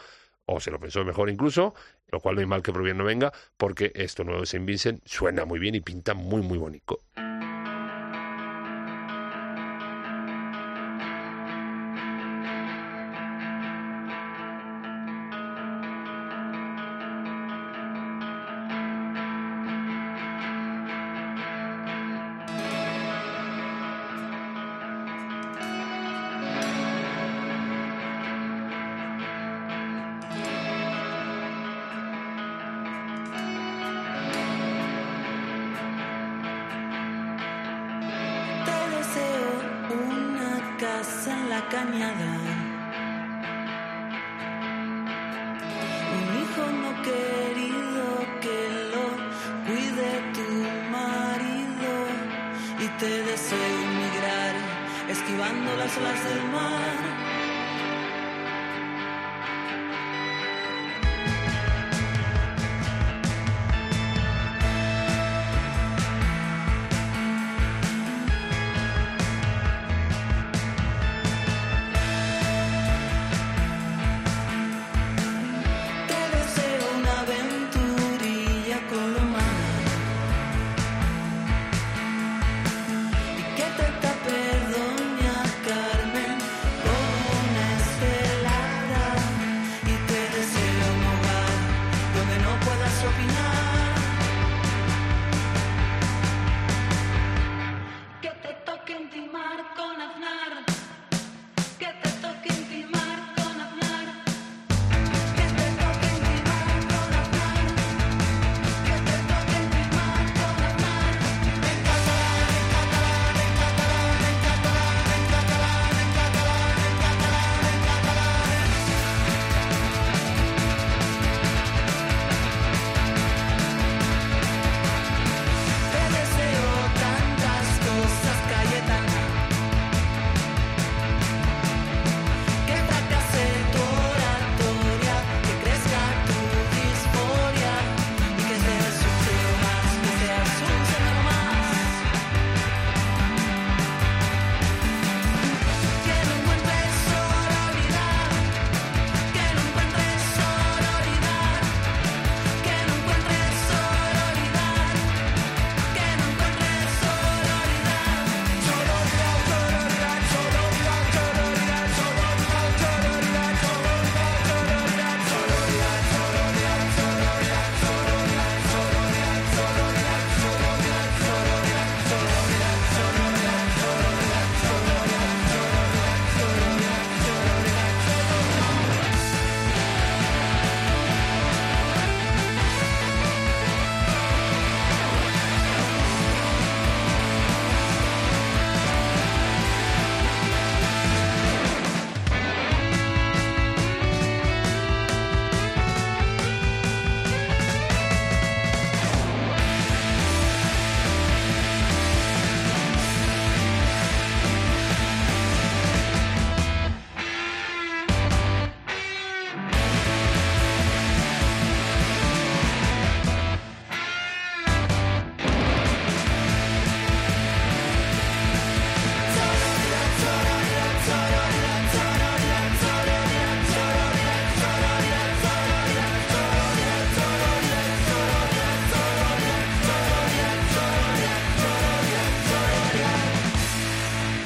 o se lo pensó mejor incluso, lo cual no hay mal que por no venga, porque esto nuevo de Saint Vincent suena muy bien y pinta muy, muy bonito.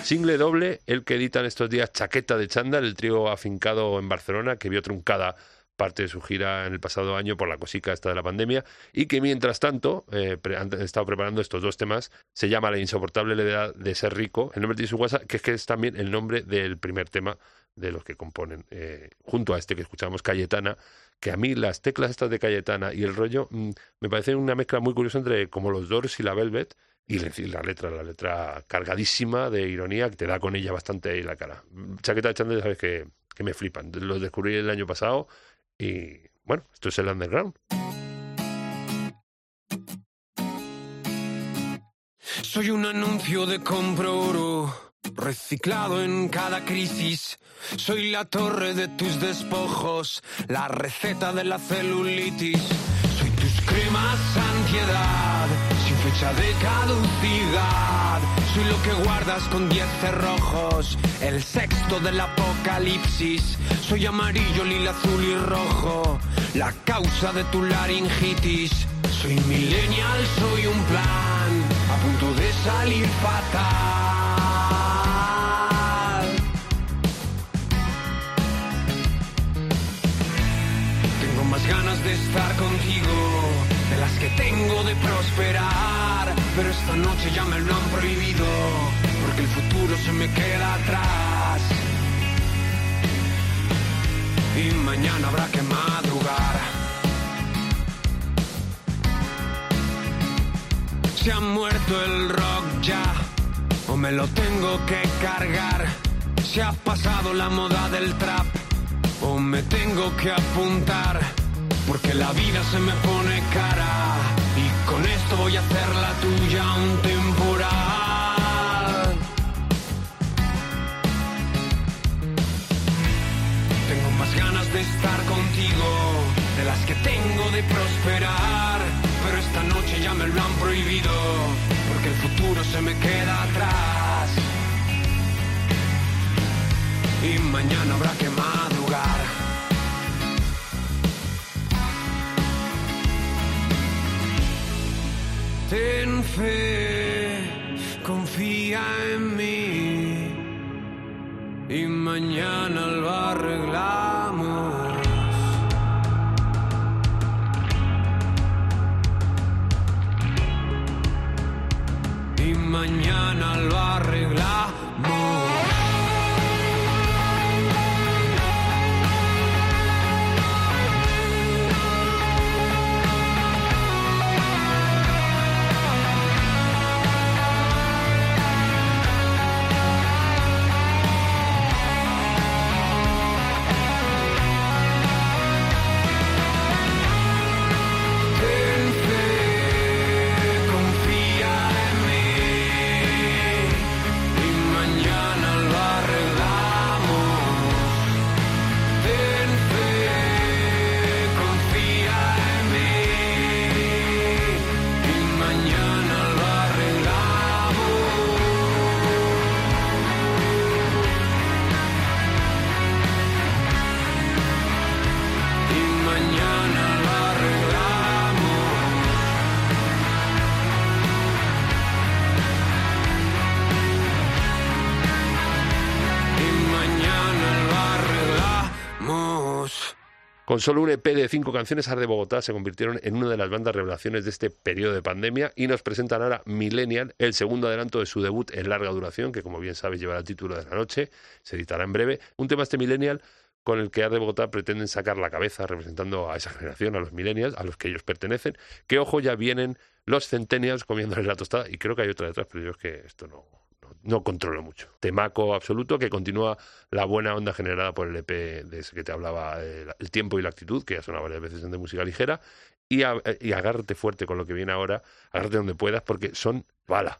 Single doble, el que editan estos días Chaqueta de Chándal, el trío afincado en Barcelona, que vio truncada parte de su gira en el pasado año por la cosica esta de la pandemia y que mientras tanto eh, han estado preparando estos dos temas. Se llama La insoportable levedad de ser rico. El nombre tiene su que es que es también el nombre del primer tema de los que componen. eh, junto a este que escuchamos, Cayetana, que a mí las teclas estas de Cayetana y el rollo mm, me parecen una mezcla muy curiosa entre como los Doors y la Velvet y la, letra, la letra cargadísima de ironía que te da con ella bastante ahí la cara. Chaqueta de Chandler, sabes que, que me flipan. Los descubrí el año pasado y bueno, esto es el underground. Soy un anuncio de compro oro, reciclado en cada crisis. Soy la torre de tus despojos, la receta de la celulitis. Soy tus cremas ansiedad, fecha de caducidad. Soy lo que guardas con diez cerrojos, el sexto del apocalipsis. Soy amarillo, lila, azul y rojo, la causa de tu laringitis. Soy millennial, soy un plan, a punto de salir fatal. Tengo más ganas de estar contigo, de las que tengo de prosperar. Pero esta noche ya me lo han prohibido, porque el futuro se me queda atrás. Y mañana habrá que madrugar. Se ha muerto el rock ya, o me lo tengo que cargar. Se ha pasado la moda del trap, o me tengo que apuntar. Porque la vida se me pone cara y con esto voy a hacer la tuya un temporal. Tengo más ganas de estar contigo, de las que tengo de prosperar, pero esta noche ya me lo han prohibido, porque el futuro se me queda atrás. Y mañana habrá que Ten fe, confía en mí y mañana lo arreglamos. Y mañana lo arreglamos. Solo un EP de cinco canciones, Ar de Bogotá se convirtieron en una de las bandas revelaciones de este periodo de pandemia y nos presentan ahora Millennial, el segundo adelanto de su debut en larga duración, que como bien sabes llevará el título de la noche, se editará en breve. Un tema este Millennial con el que Ar de Bogotá pretenden sacar la cabeza representando a esa generación, a los millennials, a los que ellos pertenecen, que ojo ya vienen los centennials comiéndoles la tostada y creo que hay otra detrás, pero yo es que esto no, no, controlo mucho. Temaco absoluto que continúa la buena onda generada por el EP de ese que te hablaba, eh, El tiempo y la actitud, que ya suena varias veces en de música ligera, y, a- y agárrate fuerte con lo que viene ahora, agárrate donde puedas, porque son bala.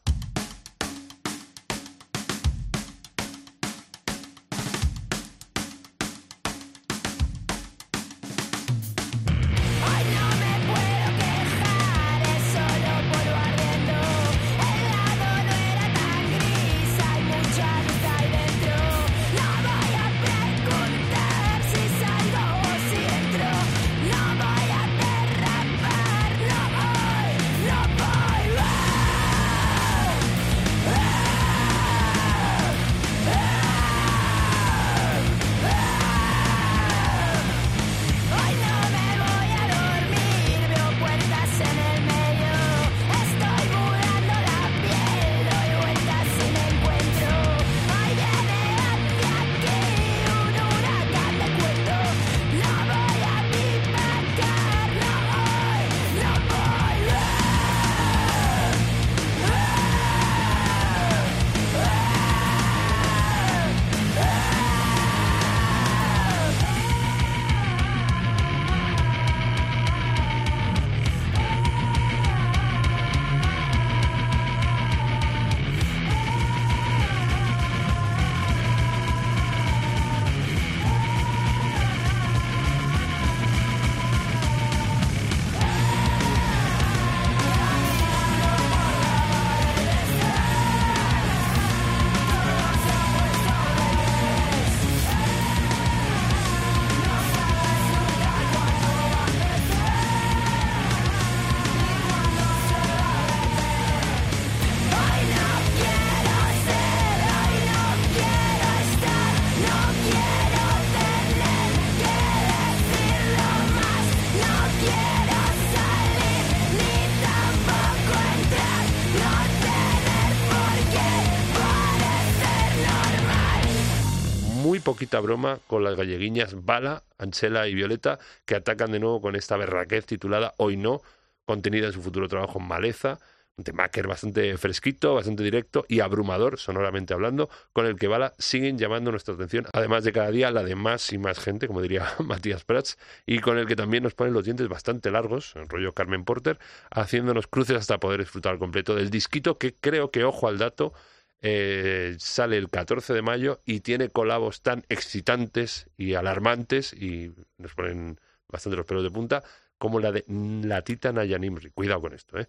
Broma con las galleguiñas Bala, Anchela y Violeta, que atacan de nuevo con esta berraquez titulada Hoy no, contenida en su futuro trabajo Maleza, Un temaker bastante fresquito, bastante directo y abrumador, sonoramente hablando, con el que Bala siguen llamando nuestra atención, además de cada día la de más y más gente, como diría Matías Prats, y con el que también nos ponen los dientes bastante largos, en rollo Carmen Porter, haciéndonos cruces hasta poder disfrutar al completo del disquito que creo que, ojo al dato, eh, sale el 14 de mayo y tiene colabos tan excitantes y alarmantes y nos ponen bastante los pelos de punta como la de la Tita Nayanimri. Cuidado con esto, ¿eh?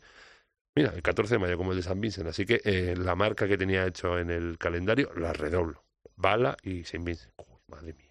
Mira, el 14 de mayo como el de San Vincent, así que eh, la marca que tenía hecho en el calendario la redoblo. Bala y San Vincent. Madre mía.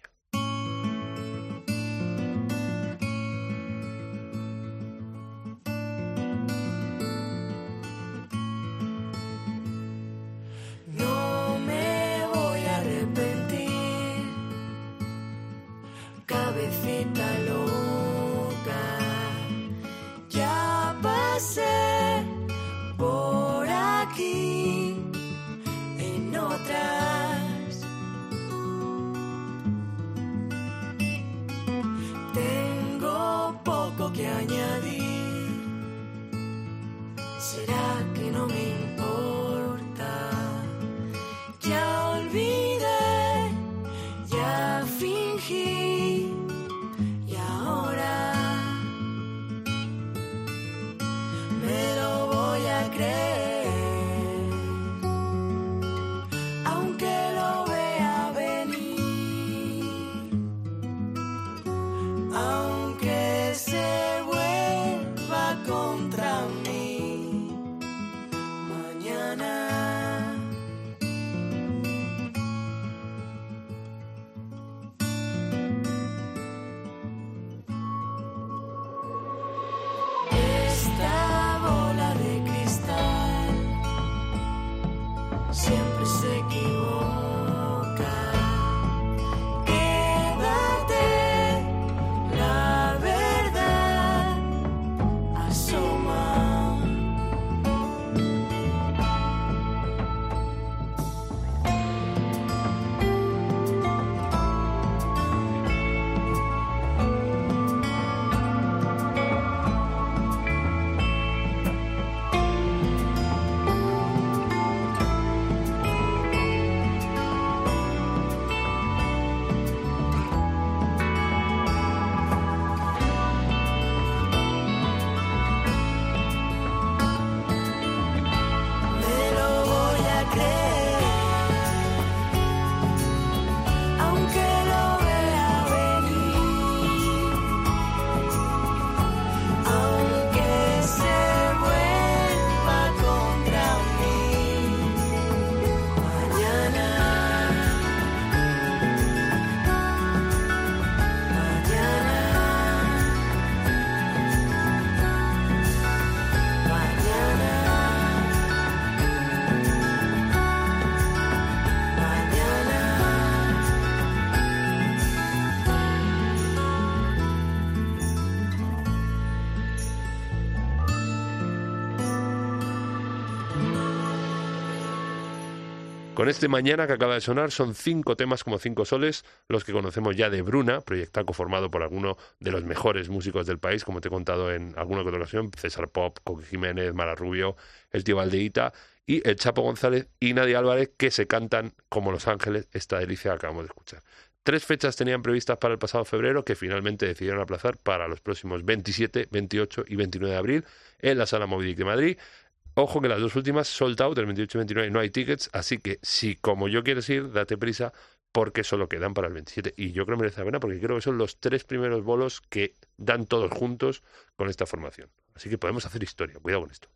Siempre Con este mañana que acaba de sonar son cinco temas como cinco soles, los que conocemos ya de Bruna, proyectaco formado por alguno de los mejores músicos del país, como te he contado en alguna otra ocasión, César Pop, Coque Jiménez, Mara Rubio, el tío Valdeíta y el Chapo González y Nadia Álvarez, que se cantan como Los Ángeles, esta delicia que acabamos de escuchar. Tres fechas tenían previstas para el pasado febrero que finalmente decidieron aplazar para los próximos 27, 28 y 29 de abril en la Sala Movidic de Madrid. Ojo que las dos últimas sold out, el 28 y 29, no hay tickets, así que si como yo quieres ir, date prisa porque solo quedan para el 27. Y yo creo que merece la pena porque creo que son los tres primeros bolos que dan todos juntos con esta formación. Así que podemos hacer historia, cuidado con esto.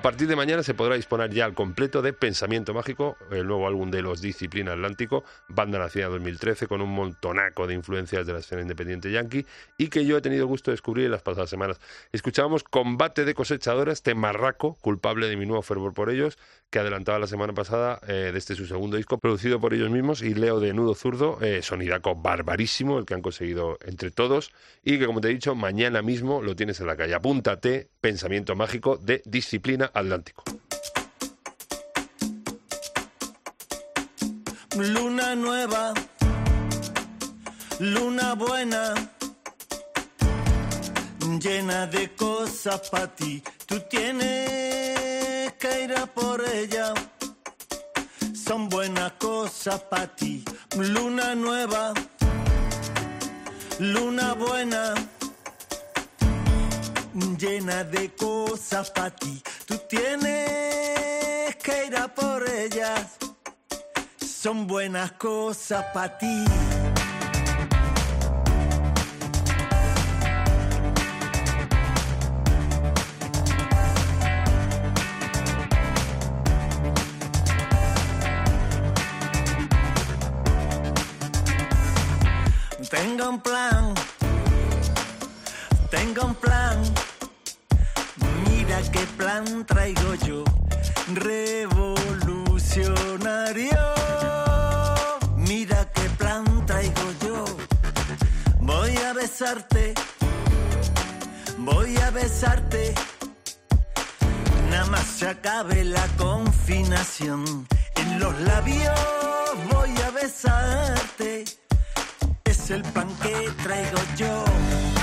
A partir de mañana se podrá disponer ya al completo de Pensamiento Mágico, el nuevo álbum de los Disciplina Atlántico, banda nacida en 2013 con un montonaco de influencias de la escena independiente yankee y que yo he tenido gusto de descubrir en las pasadas semanas. Escuchábamos Combate de cosechadoras, Temarraco, culpable de mi nuevo fervor por ellos, que adelantaba la semana pasada eh, de este su segundo disco, producido por ellos mismos, y Leo de Nudo Zurdo, eh, sonidaco barbarísimo, el que han conseguido entre todos, y que como te he dicho, mañana mismo lo tienes en la calle. Apúntate, Pensamiento Mágico de Disciplina Atlántico. Luna nueva, luna buena, llena de cosas para ti. Tú tienes que ir a por ella. Son buenas cosas para ti. Luna nueva, luna buena, llena de cosas para ti. Tú tienes que ir a por ellas son buenas cosas para ti. Tengo un plan, tengo un plan. Mira qué plan traigo yo, revolucionario. Mira qué plan traigo yo. Voy a besarte, voy a besarte. Nada más se acabe la confinación. En los labios el plan que traigo yo.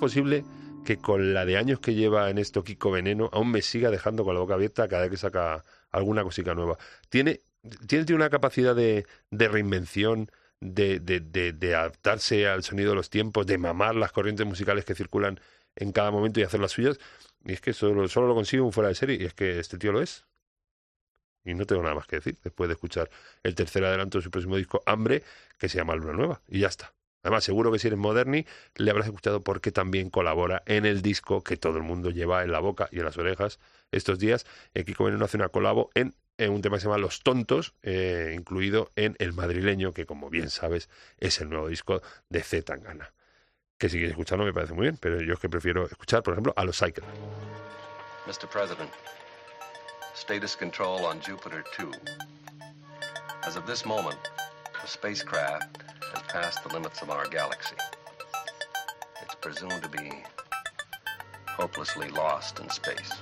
Posible que con la de años que lleva en esto Kiko Veneno aún me siga dejando con la boca abierta cada vez que saca alguna cosita nueva? Tiene, tiene, una capacidad de, de reinvención, de, de adaptarse al sonido de los tiempos, de mamar las corrientes musicales que circulan en cada momento y hacer las suyas. Y es que solo, solo lo consigue un fuera de serie, y es que este tío lo es. Y no tengo nada más que decir después de escuchar el tercer adelanto de su próximo disco, Hambre, que se llama Luna Nueva. Y ya está. Además, seguro que si eres moderni, le habrás escuchado porque también colabora en el disco que todo el mundo lleva en la boca y en las orejas estos días. Eh, Kiko Veneno hace una colabo en, en un tema que se llama Los Tontos, eh, incluido en El Madrileño, que como bien sabes es el nuevo disco de Z Tangana. Que si quieres escucharlo me parece muy bien, pero yo es que prefiero escuchar, por ejemplo, a los Cycle. Mr. President, status control on Jupiter 2. As of this moment, the spacecraft has passed the limits of our galaxy. It's presumed to be hopelessly lost in space.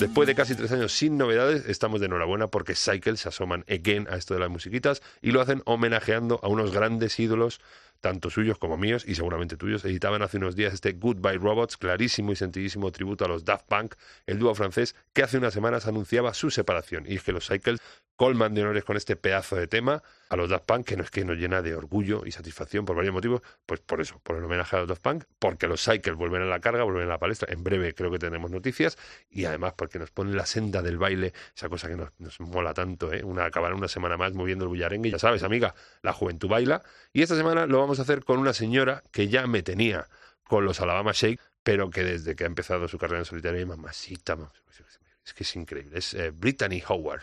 Después de casi tres años sin novedades, estamos de enhorabuena porque Cycle se asoman again a esto de las musiquitas y lo hacen homenajeando a unos grandes ídolos, tanto suyos como míos y seguramente tuyos. Editaban hace unos días este Goodbye Robots, clarísimo y sentidísimo tributo a los Daft Punk, el dúo francés que hace unas semanas anunciaba su separación. Y es que los Cycles colman de honores con este pedazo de tema a los Daft Punk, que no es que nos llena de orgullo y satisfacción por varios motivos, pues por eso, por el homenaje a los Daft Punk, porque los Cycles vuelven a la carga, vuelven a la palestra, en breve creo que tenemos noticias, y además porque nos ponen la senda del baile, esa cosa que nos, mola tanto, ¿eh? Una, acabar una semana más moviendo el bullarengue, ya sabes, amiga, la juventud baila, y esta semana lo vamos a hacer con una señora que ya me tenía con los Alabama Shake, pero que desde que ha empezado su carrera en solitario, mamacita, es que es increíble, es eh, Brittany Howard.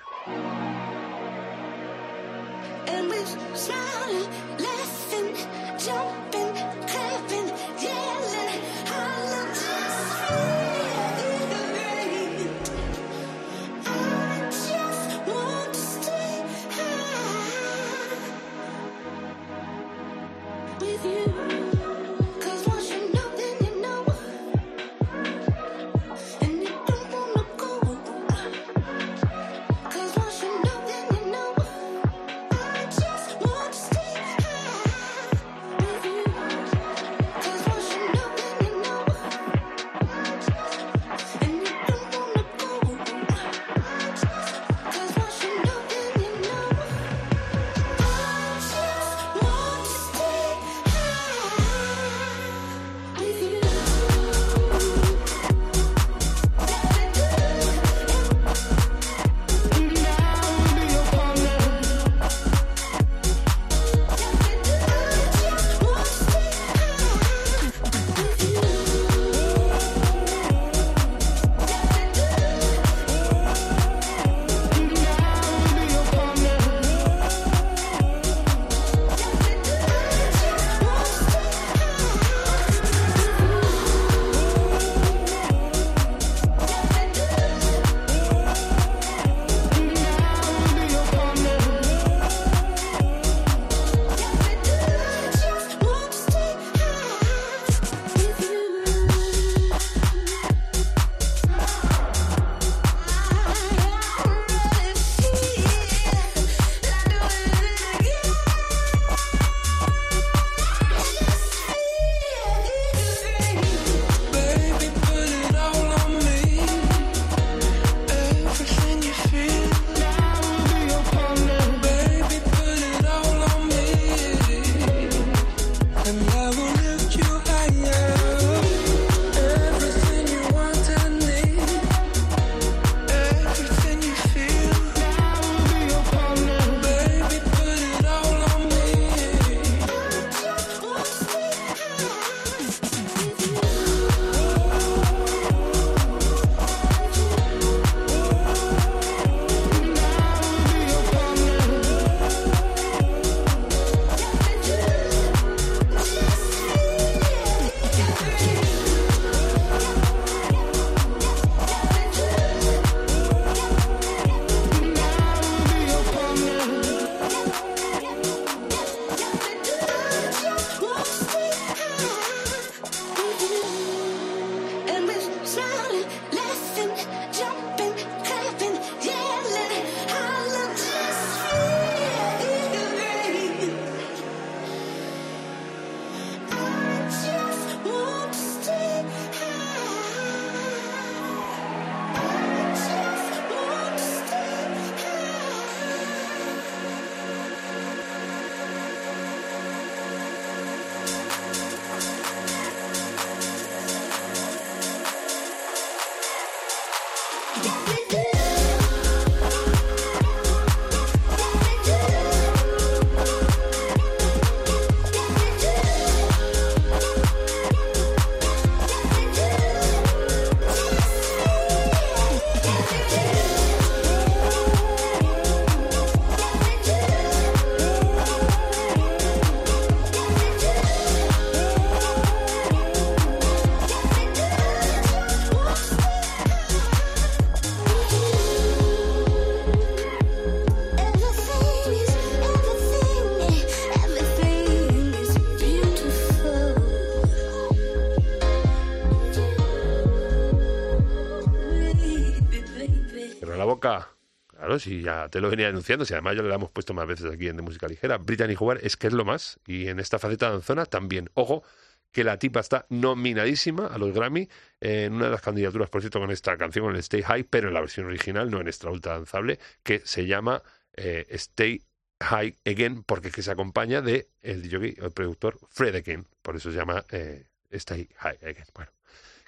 Claro, si ya te lo venía denunciando, si además ya le hemos puesto más veces aquí en De Música Ligera. Brittany Howard es que es lo más. Y en esta faceta danzona también. Ojo, que la tipa está nominadísima a los Grammy en una de las candidaturas, por cierto, con esta canción, con el Stay High, pero en la versión original, no en extra ultra danzable, que se llama eh, Stay High Again, porque es que se acompaña de el DJ, el productor Fred Again. Por eso se llama eh, Stay High Again. Bueno,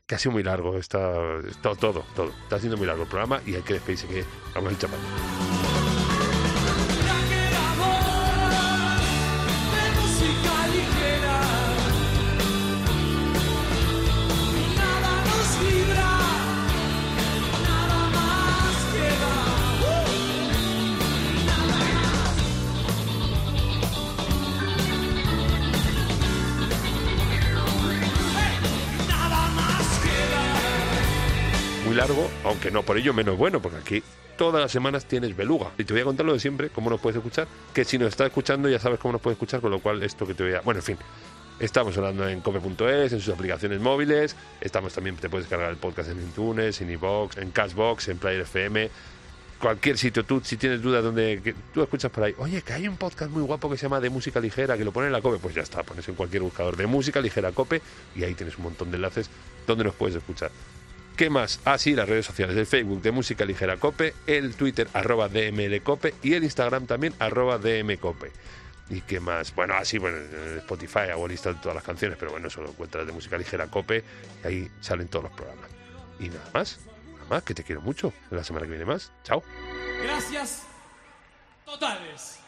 que ha sido muy largo, está, está todo, todo. Está siendo muy largo el programa y hay que despedirse que vamos chaval. de aunque no por ello menos bueno, porque aquí todas las semanas tienes beluga. Y te voy a contar lo de siempre, cómo nos puedes escuchar, que si nos estás escuchando ya sabes cómo nos puedes escuchar, con lo cual esto que te voy a... Bueno, en fin. Estamos hablando en cope.es, en sus aplicaciones móviles. Estamos también, te puedes cargar el podcast en iTunes, en iVoox, en Cashbox, en Player FM. Cualquier sitio, tú, si tienes dudas donde que tú escuchas por ahí, oye, que hay un podcast muy guapo que se llama De Música Ligera, que lo pone en la Cope, pues ya está, pones en cualquier buscador de Música Ligera Cope y ahí tienes un montón de enlaces donde nos puedes escuchar. ¿Qué más? Así ah, las redes sociales, el Facebook de Música Ligera Cope, el Twitter arroba DMLCope y el Instagram también arroba DMCope. ¿Y qué más? Bueno, ah, así, bueno, en Spotify hago lista de todas las canciones, pero bueno, solo encuentras de Música Ligera Cope y ahí salen todos los programas. Y nada más, nada más, que te quiero mucho. La semana que viene más. Chao. Gracias. Totales.